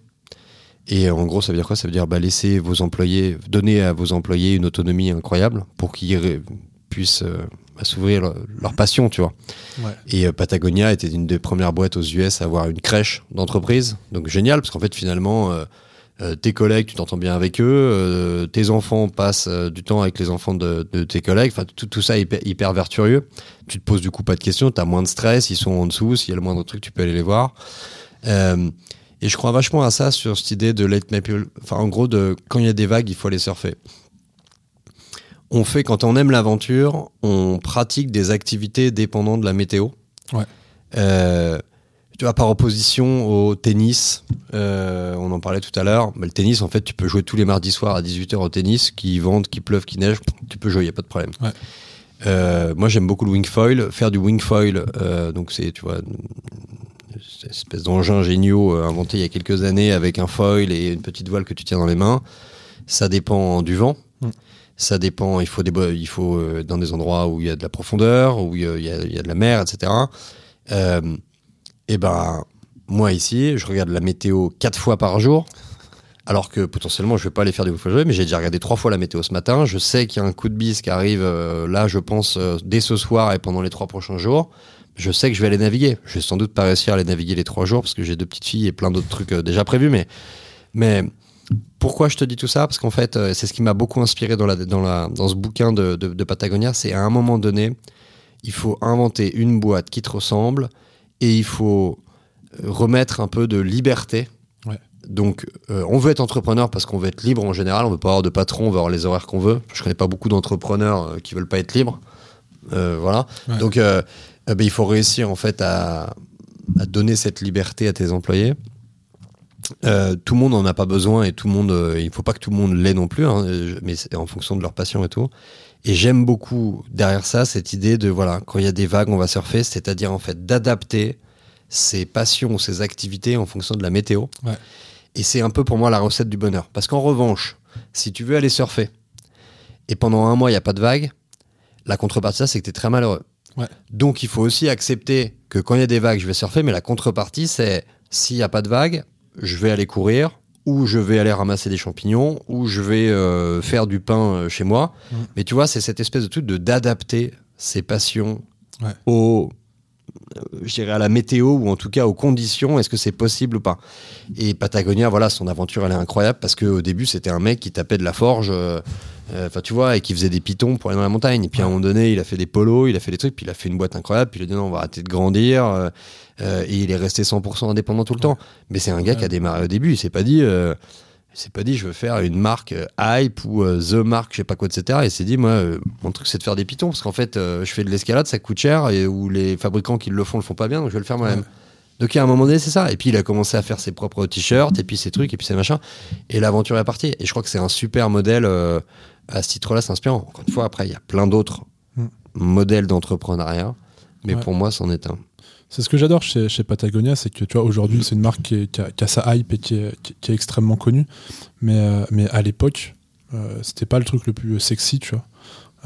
Et en gros, ça veut dire quoi? Ça veut dire bah, laisser vos employés, donner à vos employés une autonomie incroyable pour qu'ils puissent euh, bah, s'ouvrir leur, passion, tu vois. Et euh, Patagonia était une des premières boîtes aux US à avoir une crèche d'entreprise. Donc génial, parce qu'en fait, finalement, euh, tes collègues, tu t'entends bien avec eux, tes enfants passent du temps avec les enfants de, tes collègues, enfin tout, tout, ça est hyper, hyper, vertueux. Tu te poses du coup pas de questions, tu as moins de stress, ils sont en dessous, s'il y a le moindre truc, tu peux aller les voir. Et je crois vachement à ça sur cette idée de let my people. Enfin, en gros, de quand il y a des vagues, il faut aller surfer. On fait, quand on aime l'aventure, on pratique des activités dépendantes de la météo. Ouais. Euh, tu vois, par opposition au tennis, euh, on en parlait tout à l'heure, mais le tennis, en fait, tu peux jouer tous les mardis soirs à 18h au tennis, qu'il vente, qu'il pleuve, qu'il neige, tu peux jouer, il n'y a pas de problème. Ouais. Euh, moi, j'aime beaucoup le wing foil. Faire du wing foil, donc c'est, tu vois, espèce d'engin géniaux euh, inventé il y a quelques années avec un foil et une petite voile que tu tiens dans les mains. Ça dépend du vent. Mm. Ça dépend, il faut, des, il faut euh, dans des endroits où il y a de la profondeur, où il y a, il y a- il y a de la mer, etc. Euh, et ben, moi ici, je regarde la météo quatre fois par jour. Alors que potentiellement, je vais pas aller faire des fois mais j'ai déjà regardé trois fois la météo ce matin. Je sais qu'il y a un coup de bise qui arrive euh, là, je pense, dès ce soir et pendant les trois prochains jours. Je sais que je vais aller naviguer. Je vais sans doute pas réussir à aller naviguer les trois jours parce que j'ai deux petites filles et plein d'autres trucs euh, déjà prévus. Mais, mais pourquoi je te dis tout ça? Parce qu'en fait, euh, c'est ce qui m'a beaucoup inspiré dans, la, dans, la, dans ce bouquin de, de, de Patagonia. C'est à un moment donné, il faut inventer une boîte qui te ressemble et il faut euh, remettre un peu de liberté. Ouais. Donc, euh, on veut être entrepreneur parce qu'on veut être libre en général. On veut pas avoir de patron, on veut avoir les horaires qu'on veut. Je connais pas beaucoup d'entrepreneurs qui veulent pas être libres. Euh, voilà. Ouais. Donc, euh, euh, ben, il faut réussir en fait à, à donner cette liberté à tes employés. Euh, tout le monde n'en a pas besoin et tout le monde, euh, il faut pas que tout le monde l'ait non plus, hein, mais c'est en fonction de leur passion et tout. Et j'aime beaucoup derrière ça cette idée de voilà, quand il y a des vagues, on va surfer, c'est-à-dire en fait d'adapter ses passions ou ses activités en fonction de la météo. Ouais. Et c'est un peu pour moi la recette du bonheur. Parce qu'en revanche, si tu veux aller surfer et pendant un mois il n'y a pas de vagues, la contrepartie ça c'est que tu es très malheureux. Ouais. Donc il faut aussi accepter que quand il y a des vagues, je vais surfer, mais la contrepartie c'est s'il n'y a pas de vagues, je vais aller courir ou je vais aller ramasser des champignons ou je vais euh, faire du pain euh, chez moi. Mm. Mais tu vois, c'est cette espèce de truc de d'adapter ses passions Ouais. au euh, je dirais à la météo ou en tout cas aux conditions, est-ce que c'est possible ou pas? Et Patagonia, voilà, son aventure elle est incroyable parce qu'au début c'était un mec qui tapait de la forge, euh, euh, enfin tu vois, et qui faisait des pitons pour aller dans la montagne. Et puis à un moment donné, il a fait des polos, il a fait des trucs, puis il a fait une boîte incroyable, puis il a dit non, on va arrêter de grandir. euh, euh, et il est resté 100% indépendant tout le temps. Mais c'est un gars qui a démarré au début, il s'est pas dit. euh, il s'est pas dit je veux faire une marque hype ou the marque je sais pas quoi etc il s'est dit moi mon truc c'est de faire des pitons parce qu'en fait je fais de l'escalade ça coûte cher et où les fabricants qui le font le font pas bien donc je vais le faire moi-même Ouais. donc à un moment donné c'est ça et puis il a commencé à faire ses propres t-shirts et puis ses trucs et puis ses machins et l'aventure est partie et je crois que c'est un super modèle euh, à ce titre là c'est inspirant encore une fois après il y a plein d'autres Mm. modèles d'entrepreneuriat mais Ouais. pour moi c'en est un C'est ce que j'adore chez, chez Patagonia, c'est que tu vois, aujourd'hui, c'est une marque qui, est- qui a, qui a sa hype et qui est, qui- qui est extrêmement connue. Mais, euh, mais à l'époque, euh, c'était pas le truc le plus sexy, tu vois.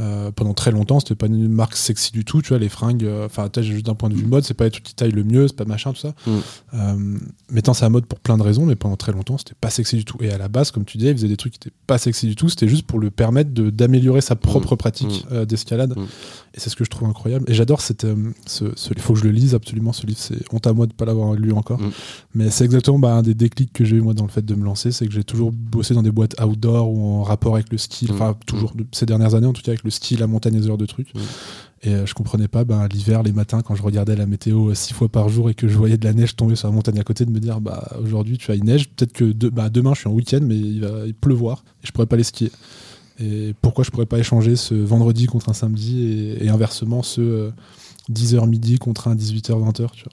Euh, pendant très longtemps, c'était pas une marque sexy du tout, tu vois, les fringues. euh, Enfin, peut-être juste d'un point de vue mode, c'est pas les trucs qui taillent le mieux, c'est pas machin, tout ça. Mm. Euh, mettant ça à mode pour plein de raisons, mais pendant très longtemps, c'était pas sexy du tout. Et à la base, comme tu disais, il faisait des trucs qui étaient pas sexy du tout, c'était juste pour le permettre de- d'améliorer sa propre pratique euh, d'escalade. Mm. Et c'est ce que je trouve incroyable. Et j'adore cette. euh, ce, ce- il faut que je le lise absolument, ce livre. C'est honte à moi de pas l'avoir lu encore. Mm. Mais c'est exactement bah, un des déclics que j'ai eu moi dans le fait de me lancer. C'est que j'ai toujours bossé dans des boîtes outdoor ou en rapport avec le style. Mm. Enfin, toujours de- ces dernières années, en tout cas, avec le style, la montagne ce genre de trucs. Mm. Et euh, je comprenais pas ben, l'hiver, les matins, quand je regardais la météo euh, six fois par jour et que je voyais de la neige tomber sur la montagne à côté, de me dire bah aujourd'hui tu as une neige, peut-être que de- bah, demain je suis en week-end, mais il va il pleuvoir et je pourrais pas aller skier. Et pourquoi je pourrais pas échanger ce vendredi contre un samedi et, et inversement ce euh, 10h midi contre un 18h 20h, tu vois.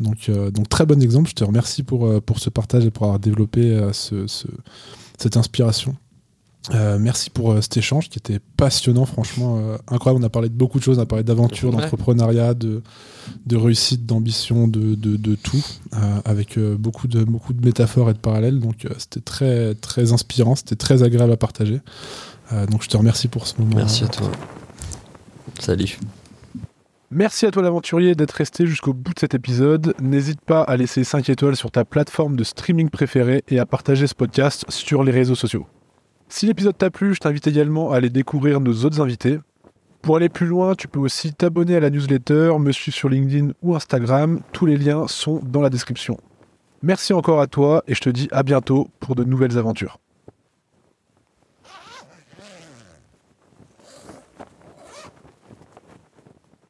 Donc, euh, donc très bon exemple. Je te remercie pour, euh, pour ce partage et pour avoir développé euh, ce- ce- cette inspiration. Euh, merci pour euh, cet échange qui était passionnant, franchement euh, incroyable. On a parlé de beaucoup de choses, on a parlé d'aventure, Ouais. d'entrepreneuriat, de, de réussite, d'ambition, de, de, de tout, euh, avec euh, beaucoup, de, beaucoup de métaphores et de parallèles. Donc euh, c'était très, très inspirant, c'était très agréable à partager. Euh, donc je te remercie pour ce moment. merci à toi salut Merci à toi l'aventurier d'être resté jusqu'au bout de cet épisode. N'hésite pas à laisser 5 étoiles sur ta plateforme de streaming préférée et à partager ce podcast sur les réseaux sociaux. Si l'épisode t'a plu, je t'invite également à aller découvrir nos autres invités. Pour aller plus loin, tu peux aussi t'abonner à la newsletter, me suivre sur LinkedIn ou Instagram. Tous les liens sont dans la description. Merci encore à toi et je te dis à bientôt pour de nouvelles aventures.